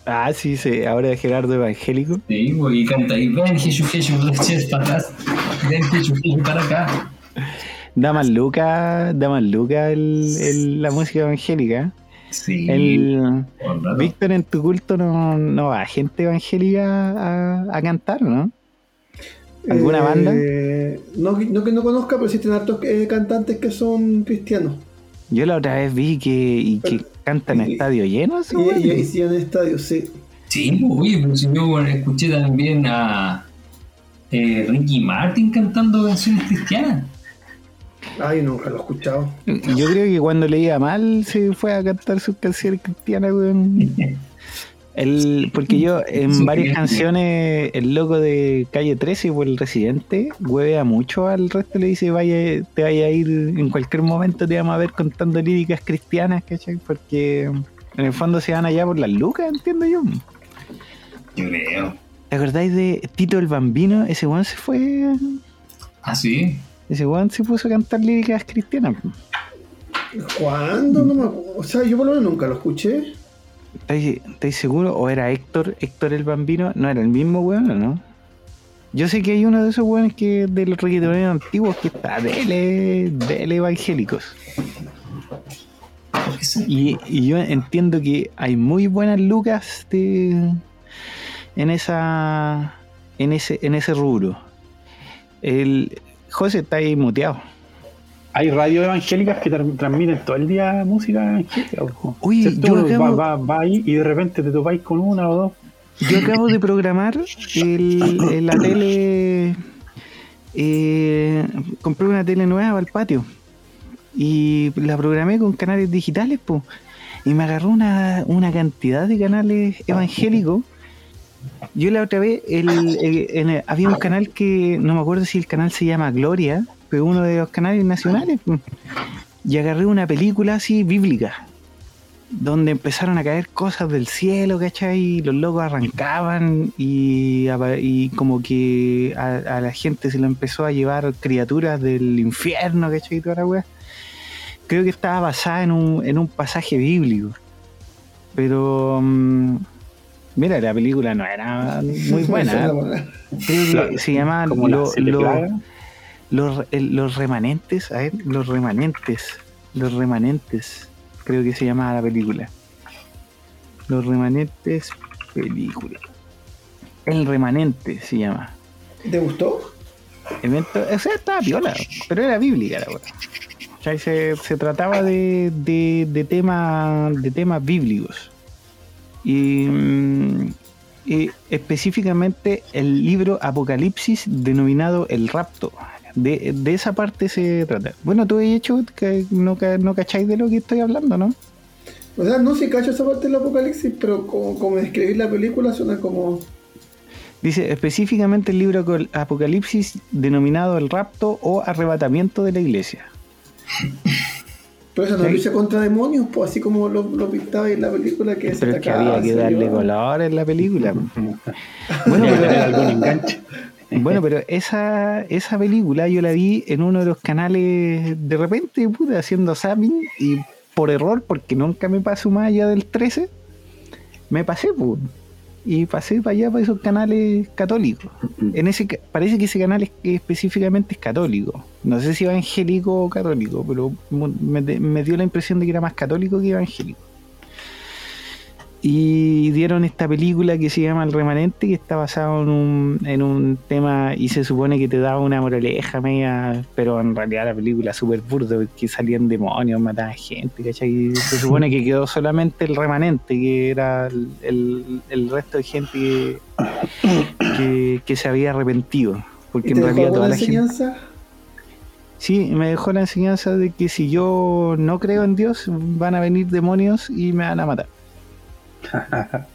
A: Ah, sí, sí, ahora es Gerardo evangélico.
D: Sí, pues, y canta ahí, ven Jesús Jesús, leches para atrás, ven Jesús Jesús para acá.
A: Da más Luca, da más Luca el, el- la música evangélica.
D: Sí,
A: El. Víctor, en tu culto no, no va gente evangélica a, a cantar, ¿o ¿no? ¿Alguna
C: Eh,
A: banda?
C: No, no que no conozca, pero existen hartos eh, cantantes que son cristianos.
A: Yo la otra vez vi que, y que cantan en
C: y-
A: estadios llenos.
C: Y,
A: ¿no?
C: y, y sí en estadios, sí.
D: Sí, pues, oye, pero si yo bueno, escuché también a eh, Ricky Martin cantando canciones cristianas.
C: Ay, nunca lo he escuchado.
A: Yo creo que cuando le iba mal se fue a cantar sus canciones cristianas, weón. El, porque yo en
D: Sí,
A: varias
D: sí.
A: canciones, el loco de Calle 13 por el residente, huevea mucho al resto, le dice, vaya, te vaya a ir en cualquier momento, te vamos a ver contando líricas cristianas, ¿cachai? Porque en el fondo se van allá por las lucas, entiendo yo.
D: Yo creo.
A: ¿Te acordáis de Tito el Bambino? Ese weón se fue,
D: ¿Ah, sí?
A: ese weón se puso a cantar líricas cristianas.
C: ¿Cuándo? No me acuerdo. O sea, yo por lo menos nunca lo escuché.
A: ¿Estáis seguros? ¿O era Héctor, Héctor el Bambino? ¿No era el mismo weón o no? Yo sé que hay uno de esos weones que de los reggaetoneros antiguos que está dele, dele evangélicos. Y, yo entiendo que hay muy buenas lucas en esa en ese en ese rubro. El José está ahí muteado.
B: Hay radios evangélicas que tra- transmiten todo el día música evangélica. ¿Cierto?
A: yo acabo-
B: va, va- va ahí y de repente te topáis con una o dos.
A: Yo acabo de programar el, el- la tele. eh, compré una tele nueva el patio. Y la programé con canales digitales, pues. Y me agarró una, una cantidad de canales evangélicos. Yo la otra vez, el, el- había un canal que, no me acuerdo si el canal se llama Gloria, uno de los canales nacionales. pues. Y agarré una película así bíblica donde empezaron a caer cosas del cielo, ¿cachai? Y los locos arrancaban y, como que a, a la gente se le empezó a llevar criaturas del infierno, ¿cachai? Y toda la wea. Creo que estaba basada en un, en un pasaje bíblico. Pero... mm, mira, la película no era muy buena. ¿eh? Creo que se llamaba lo- lo-. Los, el- los remanentes, a ver, los remanentes, los remanentes. creo que se llamaba la película. Los remanentes película. El remanente se llama.
C: ¿Te gustó?
A: Evento, o sea, estaba piola, pero era bíblica la weá. O sea, se, se trataba de, de, de, temas, de temas bíblicos. Y, mm, y específicamente el libro Apocalipsis denominado El Rapto. De, de esa parte se trata. Bueno, tú has hecho que no, no cacháis de lo que estoy hablando, ¿no?
C: O sea, no sé, cacho esa parte del apocalipsis, pero como, como describir la película suena como.
A: Dice específicamente el libro Apocalipsis denominado El Rapto o Arrebatamiento de la Iglesia.
C: Pero esa no
A: Sí.
C: lucha contra demonios, pues así como lo, lo pintaba en la película que se
A: Pero es que había que
C: se
A: darle color en la película.
B: Bueno,
A: pero,
B: algún enganche.
A: Bueno, pero esa, esa película yo la vi en uno de los canales de repente, puta, haciendo zapping y por error, porque nunca me paso más allá del 13, me pasé, pues. Y pasé para allá, para esos canales católicos. En ese, parece que ese canal es- específicamente es católico. No sé si evangélico o católico, pero me dio la impresión de que era más católico que evangélico. Y dieron esta película que se llama El Remanente, que está basado en un, en un tema y se supone que te daba una moraleja media, pero en realidad la película es súper burda, que salían demonios, mataban gente, ¿cachai? Y se supone que quedó solamente el remanente, que era el, el- el resto de gente que, que, que se había arrepentido. Porque
C: ¿Y
A: en
C: te dejó
A: realidad toda la gente...
C: enseñanza?
A: Sí, me dejó la enseñanza de que si yo no creo en Dios, van a venir demonios y me van a matar.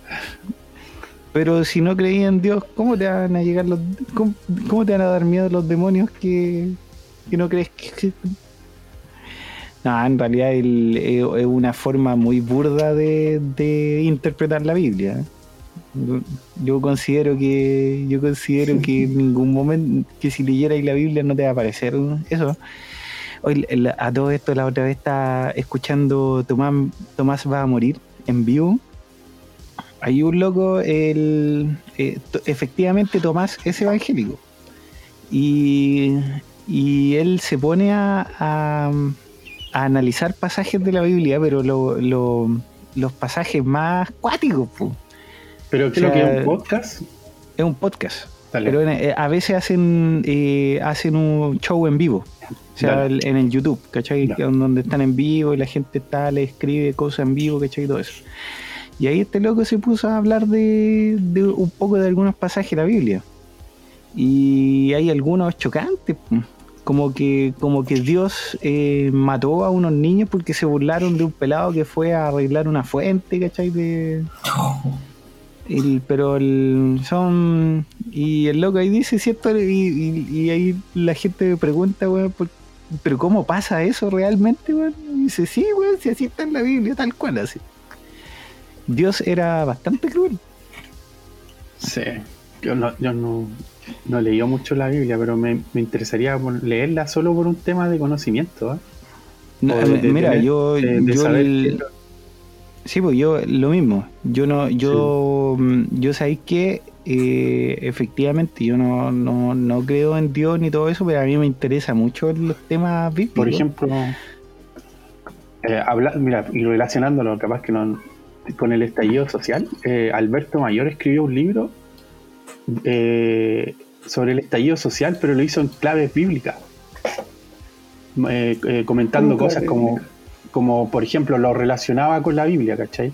A: Pero si no creía en Dios, ¿cómo te van a llegar los cómo, cómo te van a dar miedo los demonios que, que no crees que existen? No, en realidad el- es una forma muy burda de, de interpretar la Biblia. Yo considero que yo considero que en ningún momento que si leyerais la Biblia no te va a aparecer eso. Hoy a todo esto la otra vez estaba escuchando Tomás Tomás va a morir en vivo. Hay un loco, el, eh, efectivamente Tomás es evangélico. Y, y él se pone a, a- a analizar pasajes de la Biblia, pero lo- lo- los pasajes más cuáticos. po.
B: Pero
A: O sea,
B: que es un podcast.
A: Es un podcast.
B: Dale.
A: Pero en- eh, a veces hacen eh, hacen un show en vivo. O sea, el- en el YouTube, ¿cachai? Donde están en vivo y la gente está, le escribe cosas en vivo, ¿cachai? Y todo eso. Y ahí este loco se puso a hablar de, de un poco de algunos pasajes de la Biblia. Y hay algunos chocantes, como que, como que Dios eh, mató a unos niños porque se burlaron de un pelado que fue a arreglar una fuente, ¿cachai? De, el- pero el, son. Y el loco ahí dice, ¿cierto? Y, y- y ahí la gente me pregunta, weón, ¿pero cómo pasa eso realmente, weón? Y dice, sí, weón, si así está en la Biblia, tal cual, así. Dios era bastante cruel.
B: Sí. Yo no, yo no, no he leído mucho la Biblia, pero me, me interesaría leerla solo por un tema de conocimiento. ¿eh?
A: No,
B: de- de
A: mira, yo, yo el- Sí, pues yo lo mismo. Yo no, yo, mm, yo sabéis que eh, efectivamente yo no, no, no creo en Dios ni todo eso, pero a mí me interesa mucho los temas bíblicos.
B: Por ejemplo, eh, habla- mira, y relacionándolo capaz que no, con el estallido social, eh, Alberto Mayor escribió un libro eh, sobre el estallido social, pero lo hizo en claves bíblicas, Eh, eh, comentando
C: ¿Cómo
B: cosas como, como, por ejemplo, lo relacionaba con la Biblia, ¿cachai?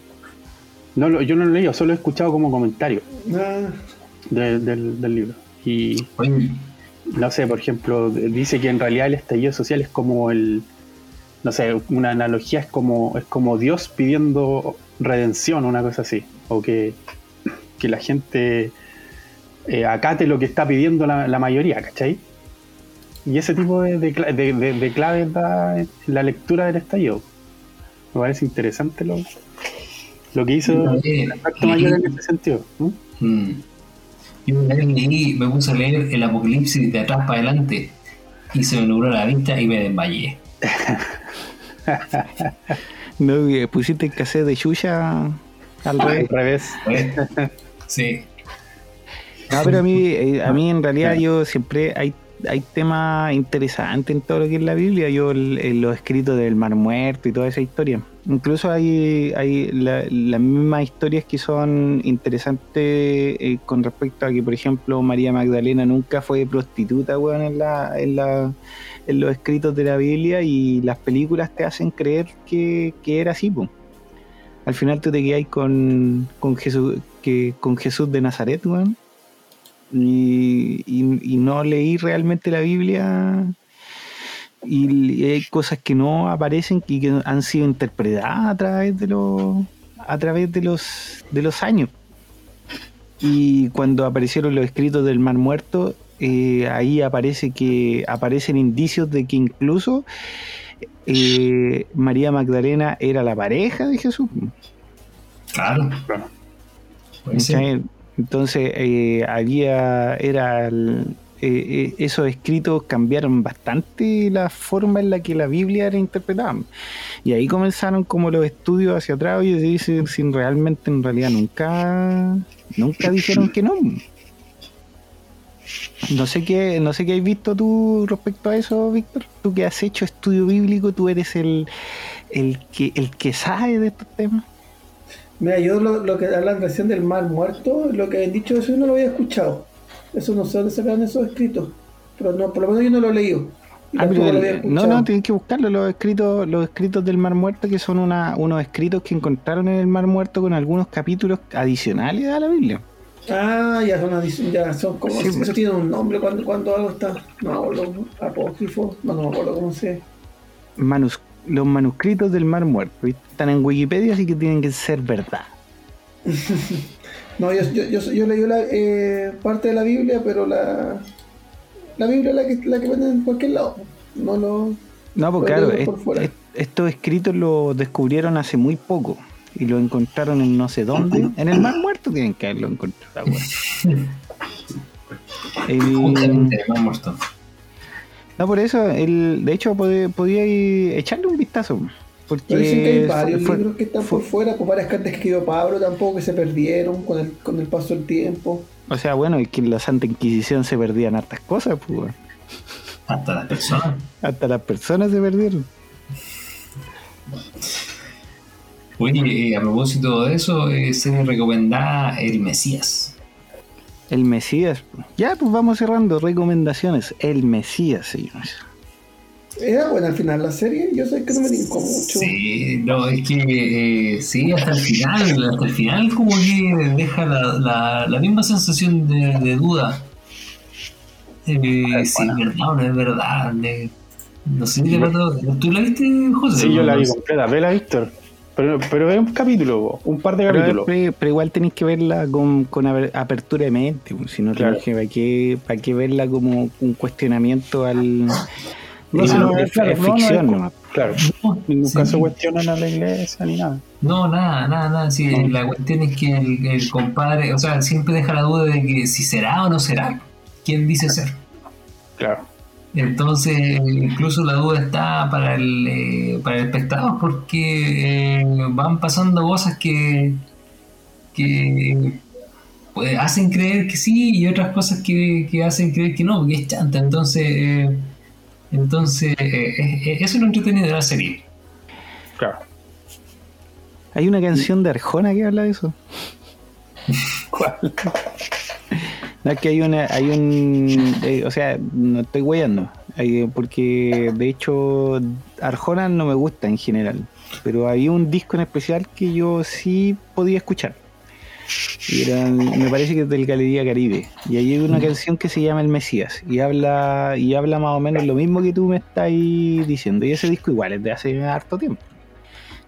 B: No, lo- yo no lo he leído, solo he escuchado como comentario
C: Ah,
B: de- del, del libro. Y no sé, por ejemplo, dice que en realidad el estallido social es como el, no sé, una analogía es como, es como Dios pidiendo redención, una cosa así, o que, que la gente eh, acate lo que está pidiendo la, la mayoría, ¿cachai? Y ese tipo de, de, de- claves da la lectura del estallido. Me parece interesante lo, lo que hizo
D: Eh,
B: el Alberto Mayor en ese sentido.
D: Mm. Yo una vez leí, me puse a leer el Apocalipsis de atrás para adelante y se me nubló la vista y me desmayé.
A: No, pusiste el cassette de Yuya al
B: Al
A: revés.
B: revés.
D: ¿Eh? Sí.
A: No, pero a mí, eh, a mí en realidad yo siempre hay, hay temas interesantes en todo lo que es la Biblia. Yo el- el- los escritos del Mar Muerto y toda esa historia. Incluso hay, hay la- las mismas historias que son interesantes eh, con respecto a que, por ejemplo, María Magdalena nunca fue prostituta, weón, en, la, en, la, en los escritos de la Biblia y las películas te hacen creer que, que era así. Al final tú te quedas con, con, Jesús, con Jesús de Nazaret. Y, y- no leí realmente la Biblia y, y hay cosas que no aparecen y que han sido interpretadas a través de los a través de los de los años y cuando aparecieron los escritos del Mar Muerto eh, ahí aparece que aparecen indicios de que incluso eh, María Magdalena era la pareja de Jesús
D: Claro.
B: Claro.
A: Entonces eh, había era el- eh, eh, esos escritos cambiaron bastante la forma en la que la Biblia era interpretada y ahí comenzaron como los estudios hacia atrás y se dice sin realmente en realidad nunca nunca dijeron que no no sé qué no sé qué has visto tú respecto a eso Víctor tú que has hecho estudio bíblico tú eres el el que el que sabe de estos temas
C: Mira, yo lo, lo que hablan recién del mar muerto, lo que han dicho, eso yo no lo había escuchado. Eso no sé dónde sacaron esos escritos. Pero no, por lo menos yo no lo he leído.
A: Ah, pero el- no, no, tienes que buscarlo, los escritos, los escritos del Mar Muerto, que son una, unos escritos que encontraron en el Mar Muerto con algunos capítulos adicionales a la Biblia.
C: Ah, ya son, ya son como.
A: Sí,
C: eso tiene un nombre cuando, cuando algo está. No, los apócrifos. No, no me acuerdo cómo se.
A: Manus- los manuscritos del Mar Muerto, están en Wikipedia, así que tienen que ser verdad.
C: No, yo, yo, yo, yo leí la, eh, parte de la Biblia, pero la. La Biblia es la que, la que venden en cualquier lado. No lo.
A: No, pues claro, est- est- estos escritos los descubrieron hace muy poco y lo encontraron en no sé dónde. En el Mar Muerto tienen que haberlo encontrado. weón. El-
D: muerto.
A: No, por eso, el, de hecho, pod- podía ir- echarle un vistazo. Porque
C: Pero dicen que hay varios
A: fue-
C: libros que están
A: fue-
C: por fuera, pues varias cartas que escribió Pablo tampoco que se perdieron con el, con el paso del tiempo.
A: O sea, bueno, es que en la Santa Inquisición se perdían hartas cosas, pues.
D: Hasta las personas.
A: Hasta las personas se perdieron.
D: Oye, eh, a propósito de eso, eh, se me recomendaba El Mesías.
A: El Mesías. Ya, pues vamos cerrando. Recomendaciones. El Mesías, señores.
C: Era buena al final la serie, yo sé que no me tincó mucho.
D: Sí, no, es que eh, sí, hasta el final, hasta el final como que deja la, la, la misma sensación de, de duda. Eh, sí, es verdad o no es verdad. no sé, de verdad, ¿tú la viste, José?
B: Sí, yo la vi completa. Vela, Víctor. Pero, pero es un capítulo, un par de
A: Pero,
B: capítulos.
A: pero- pero igual tenéis que verla con, con aper- apertura de mente. Si no,
B: Claro.
A: que- ¿para qué, para qué verla como un cuestionamiento al.
B: No,
A: eh,
B: si no,
A: es,
B: claro,
A: es
B: no, no,
A: ficción nomás.
B: Claro,
D: No,
B: en ningún
D: sí.
B: caso cuestionan a la iglesia ni nada.
D: No, nada, nada, nada. Sí, La cuestión es que el, el compadre, o sea, siempre deja la duda de que si será o no será. ¿Quién dice ser?
B: Claro.
D: Entonces, incluso la duda está para el, eh, para el espectador porque eh, van pasando cosas que, que pues, hacen creer que sí y otras cosas que, que hacen creer que no, porque es chanta. Entonces, eh, entonces eh, eso es lo entretenido de la serie.
B: Claro.
A: Hay una canción de Arjona que habla de eso.
B: ¿Cuál?
A: No, es que hay una, hay un, eh, o sea, no estoy eh, porque de hecho Arjona no me gusta en general, pero había un disco en especial que yo sí podía escuchar. Y era- me parece que es del Galería Caribe. Y ahí hay una canción que se llama El Mesías. Y habla, y habla más o menos lo mismo que tú me estás diciendo. Y ese disco igual es de hace harto tiempo.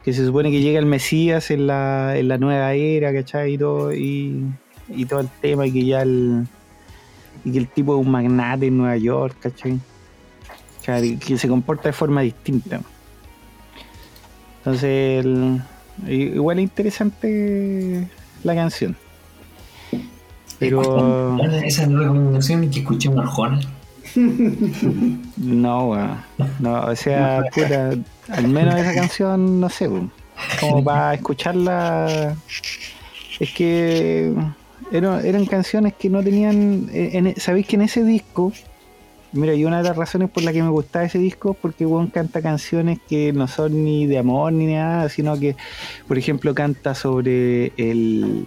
A: Que se supone que llega el Mesías en la, en la nueva era, ¿cachai? Y todo, y, y todo el tema, y que ya el. Y que el tipo es un magnate en Nueva York, ¿cachai? Que se comporta de forma distinta. Entonces, el- igual es interesante la canción. Pero
D: Esa es recomendación que escuchemos Arjona.
A: no, weón. no, o sea, puta, al menos esa canción, no sé, como para escucharla, es que eran, eran canciones que no tenían, eh, en- sabéis que en ese disco Mira, y una de las razones por las que me gustaba ese disco porque Juan canta canciones que no son ni de amor ni nada, sino que, por ejemplo, canta sobre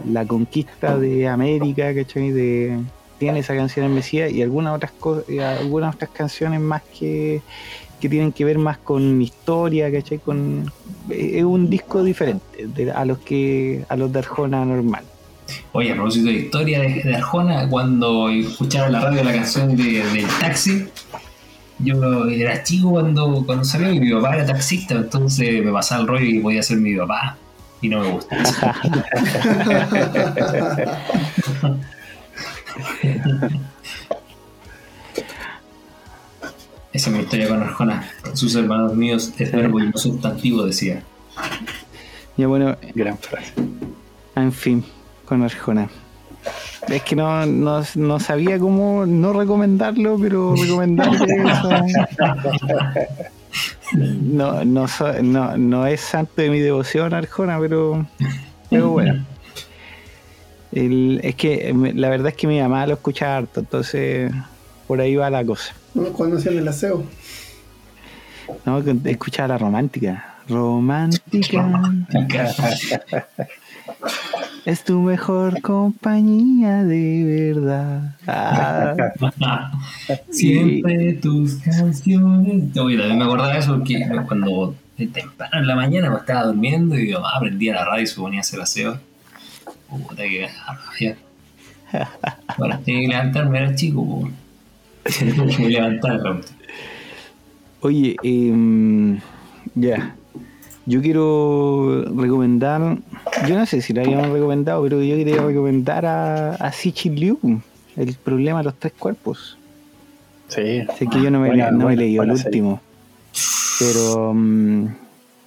A: la conquista de América, ¿cachai? Tiene esa canción en Mesías y algunas otras, eh, algunas otras canciones más que, que tienen que ver más con historia, ¿cachai? Con, es un disco diferente de- a los que a los de Arjona normal.
D: Oye, a propósito de historia de, de Arjona, cuando escuchaba en la radio la canción de- del taxi, yo era chico cuando, cuando salió y mi papá era taxista, entonces me pasaba el rollo y podía ser mi papá. Y no me gusta. Esa es mi historia con Arjona. Sus hermanos míos es verbo y no sustantivo, decía.
A: Ya bueno,
B: Gran frase.
A: En fin, con Arjona. Es que no, no, no sabía cómo no recomendarlo, pero recomendarle eso. No, no, so- no, no es santo de mi devoción Arjona, pero, pero bueno. El- es que la verdad es que mi mamá lo escucha harto, entonces por ahí va la cosa.
C: ¿no? Cuando hacían el aseo.
A: ¿no? Que Escuchar la romántica. Romántica. Es tu mejor compañía de verdad. Ah,
D: Siempre tus canciones. Oye, también me acordaba de eso porque cuando temprano en la mañana me estaba durmiendo y mi mamá prendía la radio y se ponía a hacer aseo. Puta que rabia. Bueno, tenía que levantarme, era chico. Tenía que levantarme.
A: Oye, em, ya. Yo quiero recomendar. Yo no sé si lo habíamos recomendado, pero yo quería recomendar a, a Sichi Liu, El problema de los tres cuerpos.
B: Sí.
A: Sé que yo no me,
B: Buena-
A: no me he
B: buena-
A: leído el
B: serie.
A: último. Pero. mm,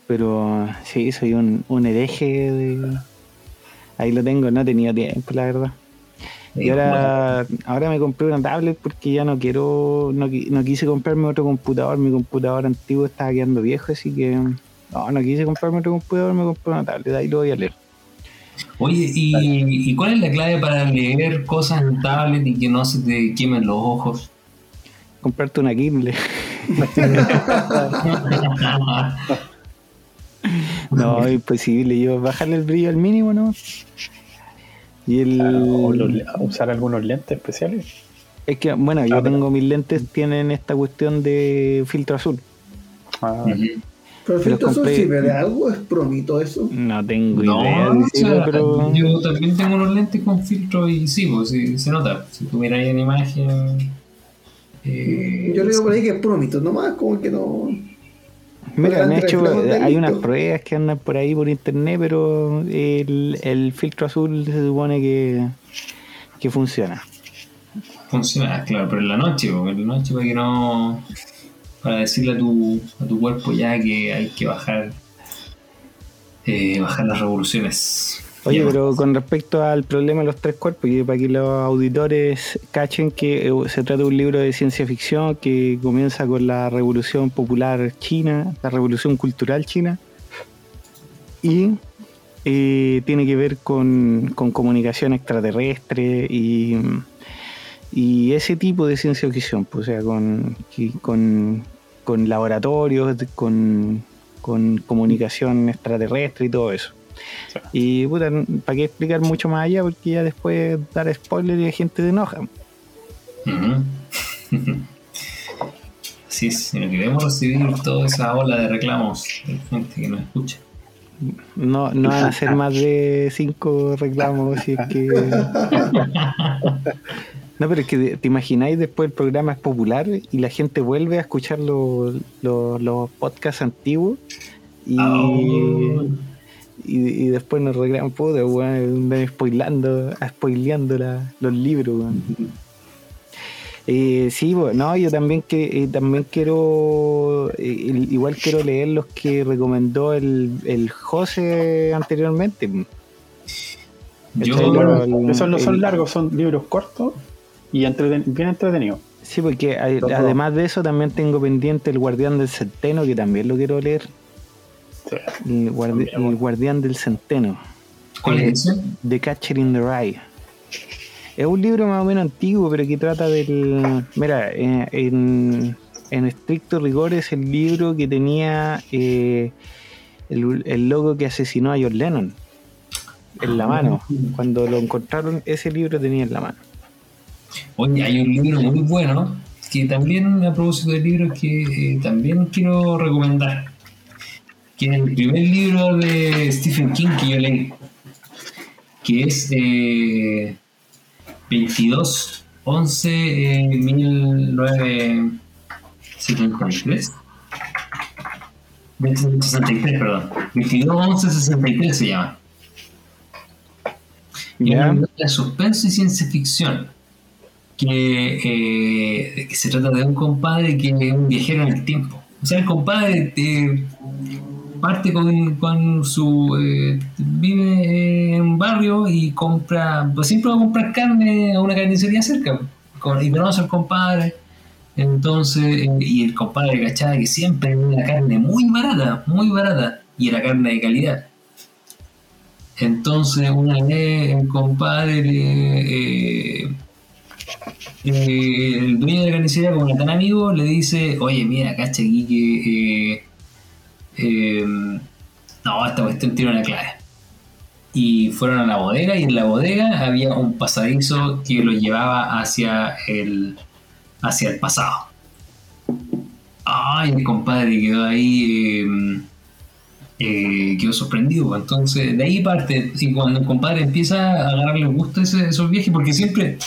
A: pero sí, soy un, un hereje de. Ahí lo tengo, no he tenido tiempo, la verdad. Y ahora, ahora me compré una tablet porque ya no quiero, no, no quise comprarme otro computador, mi computador antiguo estaba quedando viejo, así que no, no quise comprarme otro computador, me compré una tablet, ahí lo voy a leer.
D: Oye, ¿y, ¿y cuál es la clave para leer cosas en tablet y que no se te quemen los ojos?
A: Comprarte una Kindle. No, imposible, yo bajarle el brillo al mínimo, ¿no? Y el...
B: O los- usar algunos lentes especiales.
A: Es que, bueno, yo
B: Ah, pero-
A: tengo mis lentes, tienen esta cuestión de filtro azul.
B: Ah.
C: Pero el
A: Pero
C: filtro azul
A: compré-
C: sirve de algo, es promito eso.
A: No tengo
D: No,
A: idea,
D: o
A: de decirlo,
D: sea,
A: pero...
D: yo también tengo unos lentes con filtro y sí, pues sí, se nota. Si tú miras ahí en imagen. eh,
C: Yo leo por ahí que es promito, nomás como que no.
A: Mira, de
C: Delante
A: hecho, hay unas pruebas que andan por ahí por internet, pero el, el filtro azul se supone que, que funciona.
D: Funciona, claro, pero en la noche, porque en la noche para que no. Para decirle a tu, a tu cuerpo ya que hay que bajar. eh, bajar las revoluciones.
A: Oye, pero con respecto al problema de los tres cuerpos, y para que los auditores cachen que eh, se trata de un libro de ciencia ficción que comienza con la revolución popular china, la revolución cultural china, y eh, tiene que ver con, con comunicación extraterrestre y, y ese tipo de ciencia ficción, pues, o sea, con, con, con laboratorios, con, con comunicación extraterrestre y todo eso. Y puta, ¿para qué explicar mucho más allá? Porque ya después dar spoiler y la gente se enoja.
D: Ujú. Así es, si no queremos recibir toda esa ola de reclamos de gente que nos escucha.
A: No, no van a ser más de cinco reclamos si es que. No, pero es que te imagináis después el programa es popular y la gente vuelve a escuchar los, los, los podcasts antiguos y,
D: Oh.
A: y, y después nos reclaman, puta, weón, andan spoilando, spoileando la- los libros, weón. Eh, sí, bueno, no, yo también que eh, también quiero eh, igual quiero leer los que recomendó el, el José anteriormente.
B: Esos no son
A: el-
B: largos, son libros cortos y entreten- bien entretenidos.
A: Sí, porque hay- además de eso también tengo pendiente el Guardián del Centeno, que también lo quiero leer.
B: Sí.
A: El, guardi-
B: También, bueno.
A: el Guardián del Centeno.
D: ¿cuál es ese?
A: The Catcher in the Rye. Es un libro más o menos antiguo, pero que trata del. Mira, eh, en, en estricto rigor es el libro que tenía eh, el, el loco que asesinó a John Lennon en la mano. Cuando lo encontraron, ese libro tenía en la mano.
D: Oye, hay un libro muy bueno que también, a propósito de libros, que eh, también quiero recomendar. Que es el primer libro de Stephen King que yo leí. Que es eh, 22 11 eh, 1973. 63, perdón. 22 11 63 se llama. Y es novela de suspenso y ciencia ficción. Que, eh, que se trata de un compadre que es un viajero en el tiempo. O sea, el compadre eh, parte con, con su. eh, vive en un barrio y compra. Pues siempre va a comprar carne a una carnicería cerca. Con, y conoce al compadre. Entonces, y el compadre cachaba que siempre era una carne muy barata, muy barata. Y era carne de calidad. Entonces, una vez el compadre, el dueño de la carnicería, como era tan amigo, le dice: Oye, mira, cacha aquí que. eh, eh, no, esta cuestión tiene una clave. Y fueron a la bodega, y en la bodega había un pasadizo que lo llevaba hacia el, hacia el pasado. Ay, el compadre quedó ahí. eh, eh, quedó sorprendido. Entonces, de ahí parte. Y cuando el compadre empieza a agarrarle gusto a ese- esos viajes, porque siempre,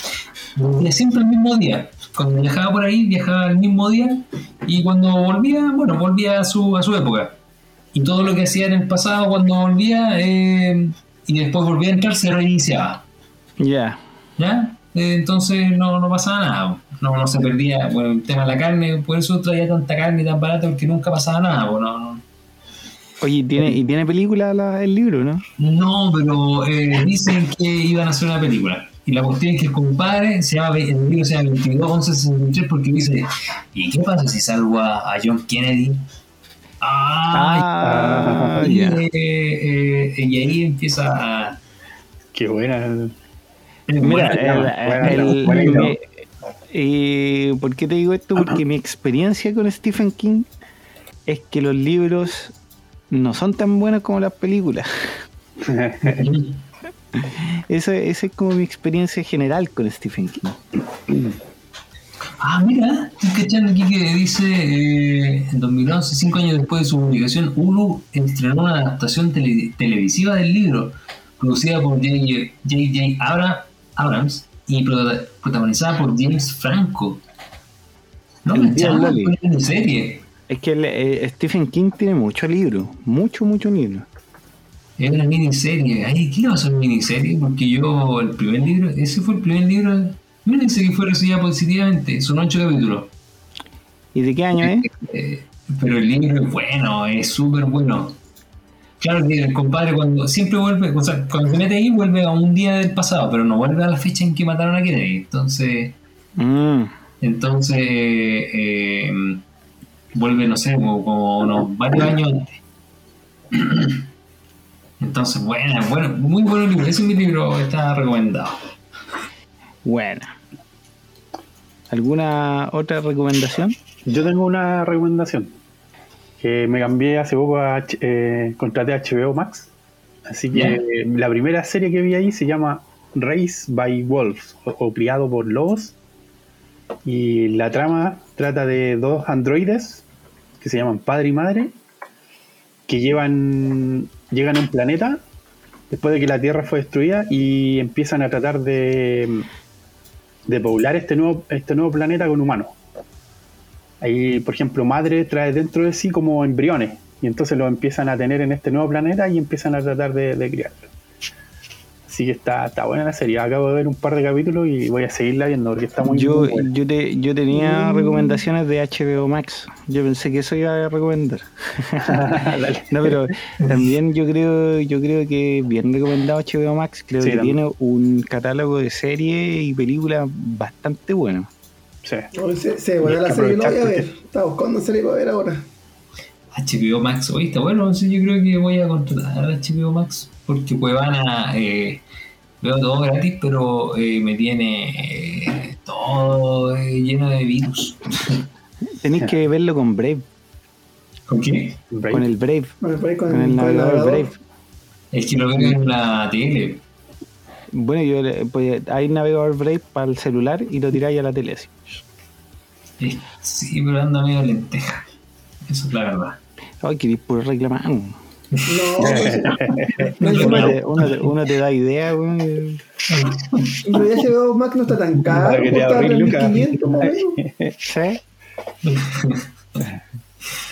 D: siempre el mismo día. Cuando viajaba por ahí, viajaba el mismo día. Y cuando volvía, bueno, volvía a su, a su época. Y todo lo que hacía en el pasado, cuando volvía, eh, y después volvía a entrar, se reiniciaba.
A: Ya.
D: ¿Ya? Eh, entonces no, no pasaba nada. No, no se perdía. Bueno, el tema de la carne, por eso traía tanta carne tan barata, porque nunca pasaba nada. pues, no,
A: Oye, ¿y tiene, y tiene película la- el libro, ¿no?
D: No, pero eh, dicen que iban a hacer una película. Y la cuestión es que el compadre se llama, el libro se llama 22 11 63 porque dice, ¿y qué pasa si salvo a, a John Kennedy? Ah,
A: Ah,
D: y, eh, eh, y ahí empieza a...
B: Qué buena.
A: Mira, eh, ¿por qué te digo esto? Porque mi experiencia con Stephen King es que los libros no son tan buenos como las películas. Esa, esa es como mi experiencia general con Stephen King.
D: Ah, mira, estoy cachando aquí que dice, eh, en 2011, cinco años después de su publicación, Hulu estrenó una adaptación tele- televisiva del libro, producida por J.J. Abra- Abrams y prota- protagonizada por James Franco. No me serie.
A: Es que el, eh, Stephen King tiene mucho libro, mucho, mucho libro.
D: Es una miniserie. Ay, ¿qué pasó a la miniserie? Porque yo, el primer libro, ese fue el primer libro, mírense que fue recibida positivamente, son ocho capítulos.
A: ¿Y de qué año es?
D: Eh, pero el libro es bueno, es súper bueno. Claro que el compadre cuando siempre vuelve, o sea, cuando se mete ahí vuelve a un día del pasado, pero no vuelve a la fecha en que mataron a Kennedy. Entonces,
A: Mm,
D: entonces eh, vuelve, no sé, como, como unos varios años antes. Entonces, bueno, bueno, muy buen libro. Ese es mi libro, está recomendado.
A: bueno. ¿Alguna otra recomendación?
B: Yo tengo una recomendación. Que me cambié hace poco a eh, contraté a HBO Max. Así que eh, la primera serie que vi ahí se llama Race by Wolves o, o Criado por Lobos. Y la trama trata de dos androides que se llaman padre y madre que llevan llegan a un planeta después de que la Tierra fue destruida y empiezan a tratar de, de poblar este nuevo, este nuevo planeta con humanos. Ahí, por ejemplo, madre trae dentro de sí como embriones y entonces los empiezan a tener en este nuevo planeta y empiezan a tratar de, de. Así que está, está buena la serie. Acabo de ver un par de capítulos y voy a seguirla viendo porque está muy,
A: Yo,
B: muy buena.
A: yo, te- yo tenía recomendaciones de HBO Max. Yo pensé que eso iba a recomendar. No, pero también yo creo, yo creo que bien recomendado HBO Max. Creo
B: Sí,
A: que
B: también.
A: tiene un catálogo de series y películas bastante bueno.
B: Sí.
C: Hoy Se, se buena
B: Hay
C: la serie, lo voy a ver. Estaba buscando serie para ver ahora.
D: HBO Max, oye, está bueno, sí, yo creo que voy a contratar a HBO Max porque Cuevana eh, veo todo gratis, pero eh, me tiene eh, todo eh, lleno de virus.
A: Tenéis que verlo con Brave,
D: ¿Con qué?
B: Brave.
A: con el Brave,
C: con,
A: con el navegador Brave.
D: Es que lo veo en la tele.
A: Bueno, yo pues, hay navegador Brave para el celular y lo tiráis a la tele así.
D: Sí, pero anda medio lenteja. Eso es la verdad.
A: Ay, queréis puro reclamar.
C: No, no,
A: te, da idea, weón. y-
C: en realidad HBO Max no está tan caro,
B: Para que te
C: cuesta
B: ahorres, Lucas.
C: 3.500 más o menos.
A: ¿Sí?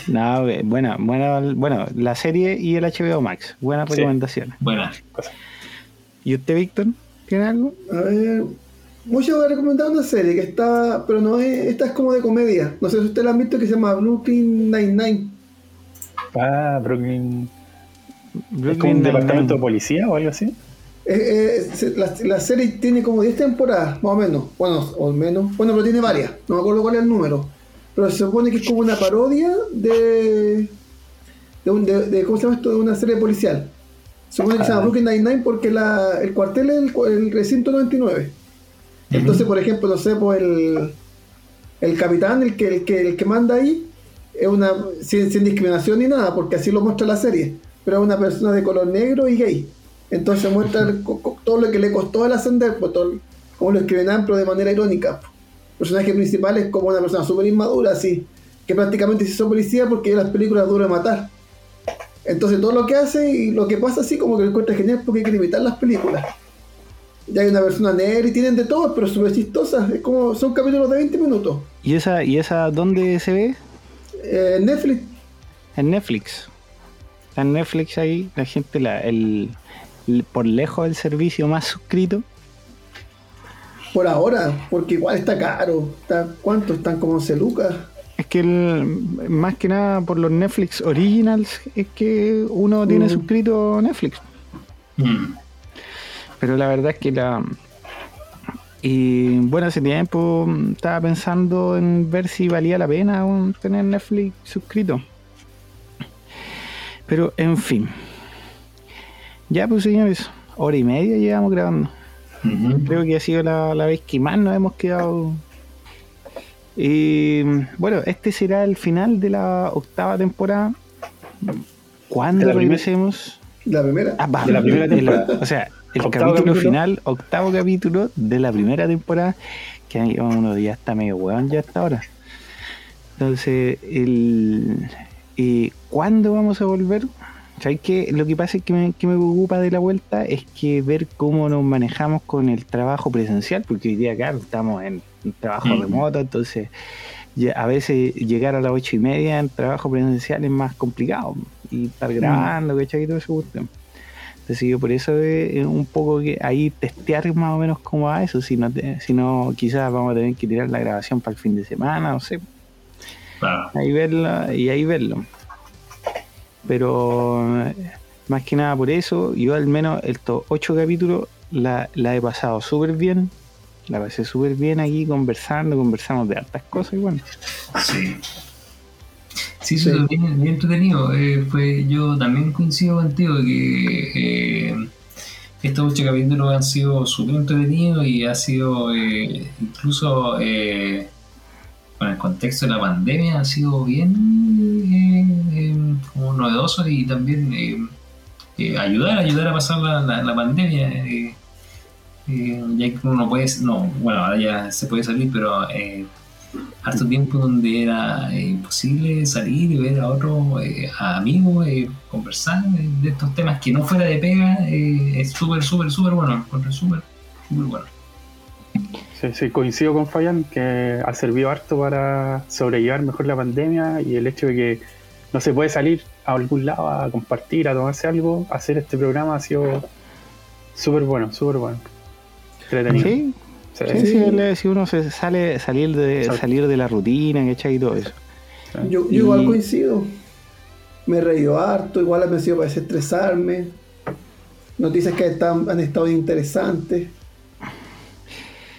A: No, eh, buena, buena, bueno, la serie y el HBO Max. Buenas
B: Sí.
A: recomendaciones.
D: Buena.
A: ¿Y usted, Víctor? ¿Tiene algo?
C: A ver, muchos voy a recomendar una serie que está, pero no es, esta es como de comedia. No sé si ustedes la han visto que se llama Brooklyn Nine-Nine.
B: Ah, Brooklyn. ¿Es como un departamento de policía o algo así?
C: Eh, eh, la, la serie tiene como 10 temporadas, más o menos. Bueno, o menos. Bueno, pero tiene varias. No me acuerdo cuál es el número. Pero se supone que es como una parodia de. de, un- de- de- ¿Cómo se llama esto? De una serie policial. Se supone que se llama
B: Ah.
C: Brooklyn Nine-Nine porque la, el cuartel es el, el recinto 99. Entonces, por ejemplo, no sé, pues el, el capitán, el que, el, que, el que manda ahí, es una sin, sin discriminación ni nada, porque así lo muestra la serie, pero es una persona de color negro y gay. Entonces muestra el- todo lo que le costó el ascender, pues todo, como lo escriben pero de manera irónica. El personaje principal es como una persona súper inmadura, así, que prácticamente se hizo policía porque las películas duro de matar. Entonces todo lo que hace y lo que pasa así como que lo encuentra genial porque quiere imitar las películas. Ya hay una persona negra y tienen de todo, pero súper chistosa. Es como, son capítulos de 20 minutos.
A: ¿Y esa, ¿Y esa dónde se ve?
C: Eh, Netflix,
A: En Netflix. Está en Netflix ahí, la gente, la, el, el- por lejos el servicio más suscrito.
C: por ahora, porque igual está caro. Está, ¿Cuánto? Están como 11 lucas.
A: Es que el- más que nada por los Netflix Originals es que uno tiene
C: Mm.
A: suscrito Netflix.
D: Mm.
A: Pero la verdad es que la... Y bueno, hace tiempo estaba pensando en ver si valía la pena aún tener Netflix suscrito. Pero en fin. Ya pues señores, hora y media llevamos grabando. Creo que ha sido la, la vez que más nos hemos quedado. Y bueno, este será el final de la octava temporada. ¿Cuándo regresemos?
C: La primera.
A: Ah, va,
B: De la primera
A: el-
B: temporada.
A: o sea, el capítulo,
B: capítulo.
A: final, octavo capítulo de la primera temporada, que uno ya está medio hueón ya hasta ahora. Entonces, el, eh, ¿cuándo vamos a volver? ¿Sabes qué? Lo que pasa es que me, que me preocupa de la vuelta es que ver cómo nos manejamos con el trabajo presencial, porque hoy día, claro, estamos en trabajo
D: Mm.
A: remoto, entonces ya a veces llegar a las ocho y media en trabajo presencial es más complicado y estar grabando, ¿cachai? Y todo eso. Entonces yo por eso es un poco que ahí testear más o menos cómo va eso, si no, te- si no quizás vamos a tener que tirar la grabación para el fin de semana, no sé,
D: Claro.
A: ahí verla y ahí verlo. Pero más que nada por eso, yo al menos estos ocho capítulos la, la he pasado súper bien. La pasé súper bien aquí conversando, conversamos de hartas cosas y bueno.
D: Sí. Sí, eso es bien, bien entretenido. Eh, fue, yo también coincido contigo que eh, estos ocho capítulos han sido súper entretenidos y ha sido eh, incluso eh, con el contexto de la pandemia ha sido bien eh, eh, como novedoso y también eh, eh, ayudar, ayudar a pasar la, la- pandemia. ya que uno no puede, no, bueno, ahora ya se puede salir, pero harto tiempo donde era imposible salir y ver a otros a amigos, conversar de estos temas que no fuera de pega, es súper, súper, súper bueno, encuentro súper, súper bueno.
B: Sí, sí, coincido con Fabián que ha servido harto para sobrellevar mejor la pandemia y el hecho de que no se puede salir a algún lado a compartir, a tomarse algo, hacer este programa ha sido súper bueno, súper bueno. Entretenido.
A: Sí,
B: Sí,
A: sí, sí, si uno se sale salir de
B: Exacto.
A: salir de la rutina, ¿cachai? Y todo eso.
C: Yo, yo
A: Y-
C: igual coincido. Me he reído harto, igual me ha sido para desestresarme. Noticias que están, han estado interesantes.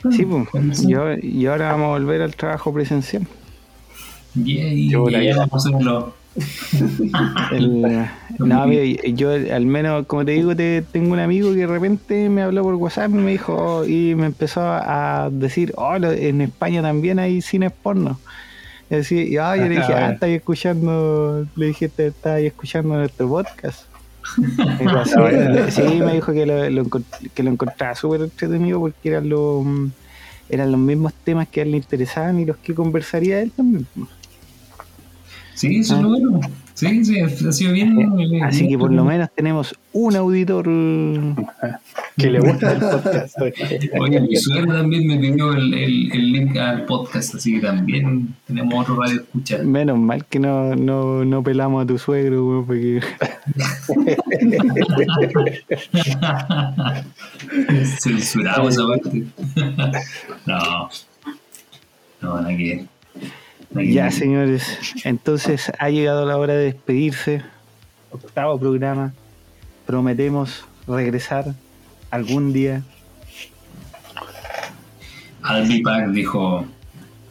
A: Sí, pues, y ahora, y ahora vamos a volver al trabajo presencial.
D: Y, y-
B: Yo
D: y
B: la
D: ya
B: idea.
D: vamos a hacer los,
A: El- no, mira, yo al menos, como te digo, te, tengo un amigo que de repente me habló por WhatsApp y me dijo, oh, y me empezó a decir, oh, en España también hay cines porno. Y, así, y, ah, yo le dije, ah, estáis escuchando, le dije, te estáis escuchando nuestro podcast. "Sí". me dijo que lo, lo que lo encontraba súper entretenido porque eran los, eran los mismos temas que a él le interesaban y los que conversaría él también.
D: Sí, eso es lo bueno. Sí, sí, ha sido bien. eh,
A: Así que por lo menos tenemos un auditor.
B: Que le gusta el podcast.
D: Oye, mi suegro también me pidió el, el, el link al podcast, así que también tenemos otro radio escuchar.
A: Menos mal que no, no, no pelamos a tu suegro, weón, porque
D: Censuramos esa parte. no. No, que
A: ya, señores. Entonces ha llegado la hora de despedirse. Octavo programa. Prometemos regresar algún día
D: be back, dijo,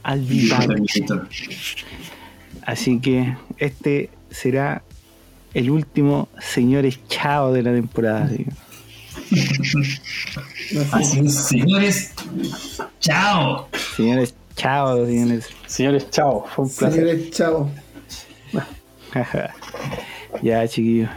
A: al.
D: Terminator.
A: Así que este será el último señores chao de la temporada.
D: Así es, señores. Chao.
A: Señores chao, señores.
B: Señores, chao. Fue un placer.
C: Señores, chao.
A: ya, chiquillos.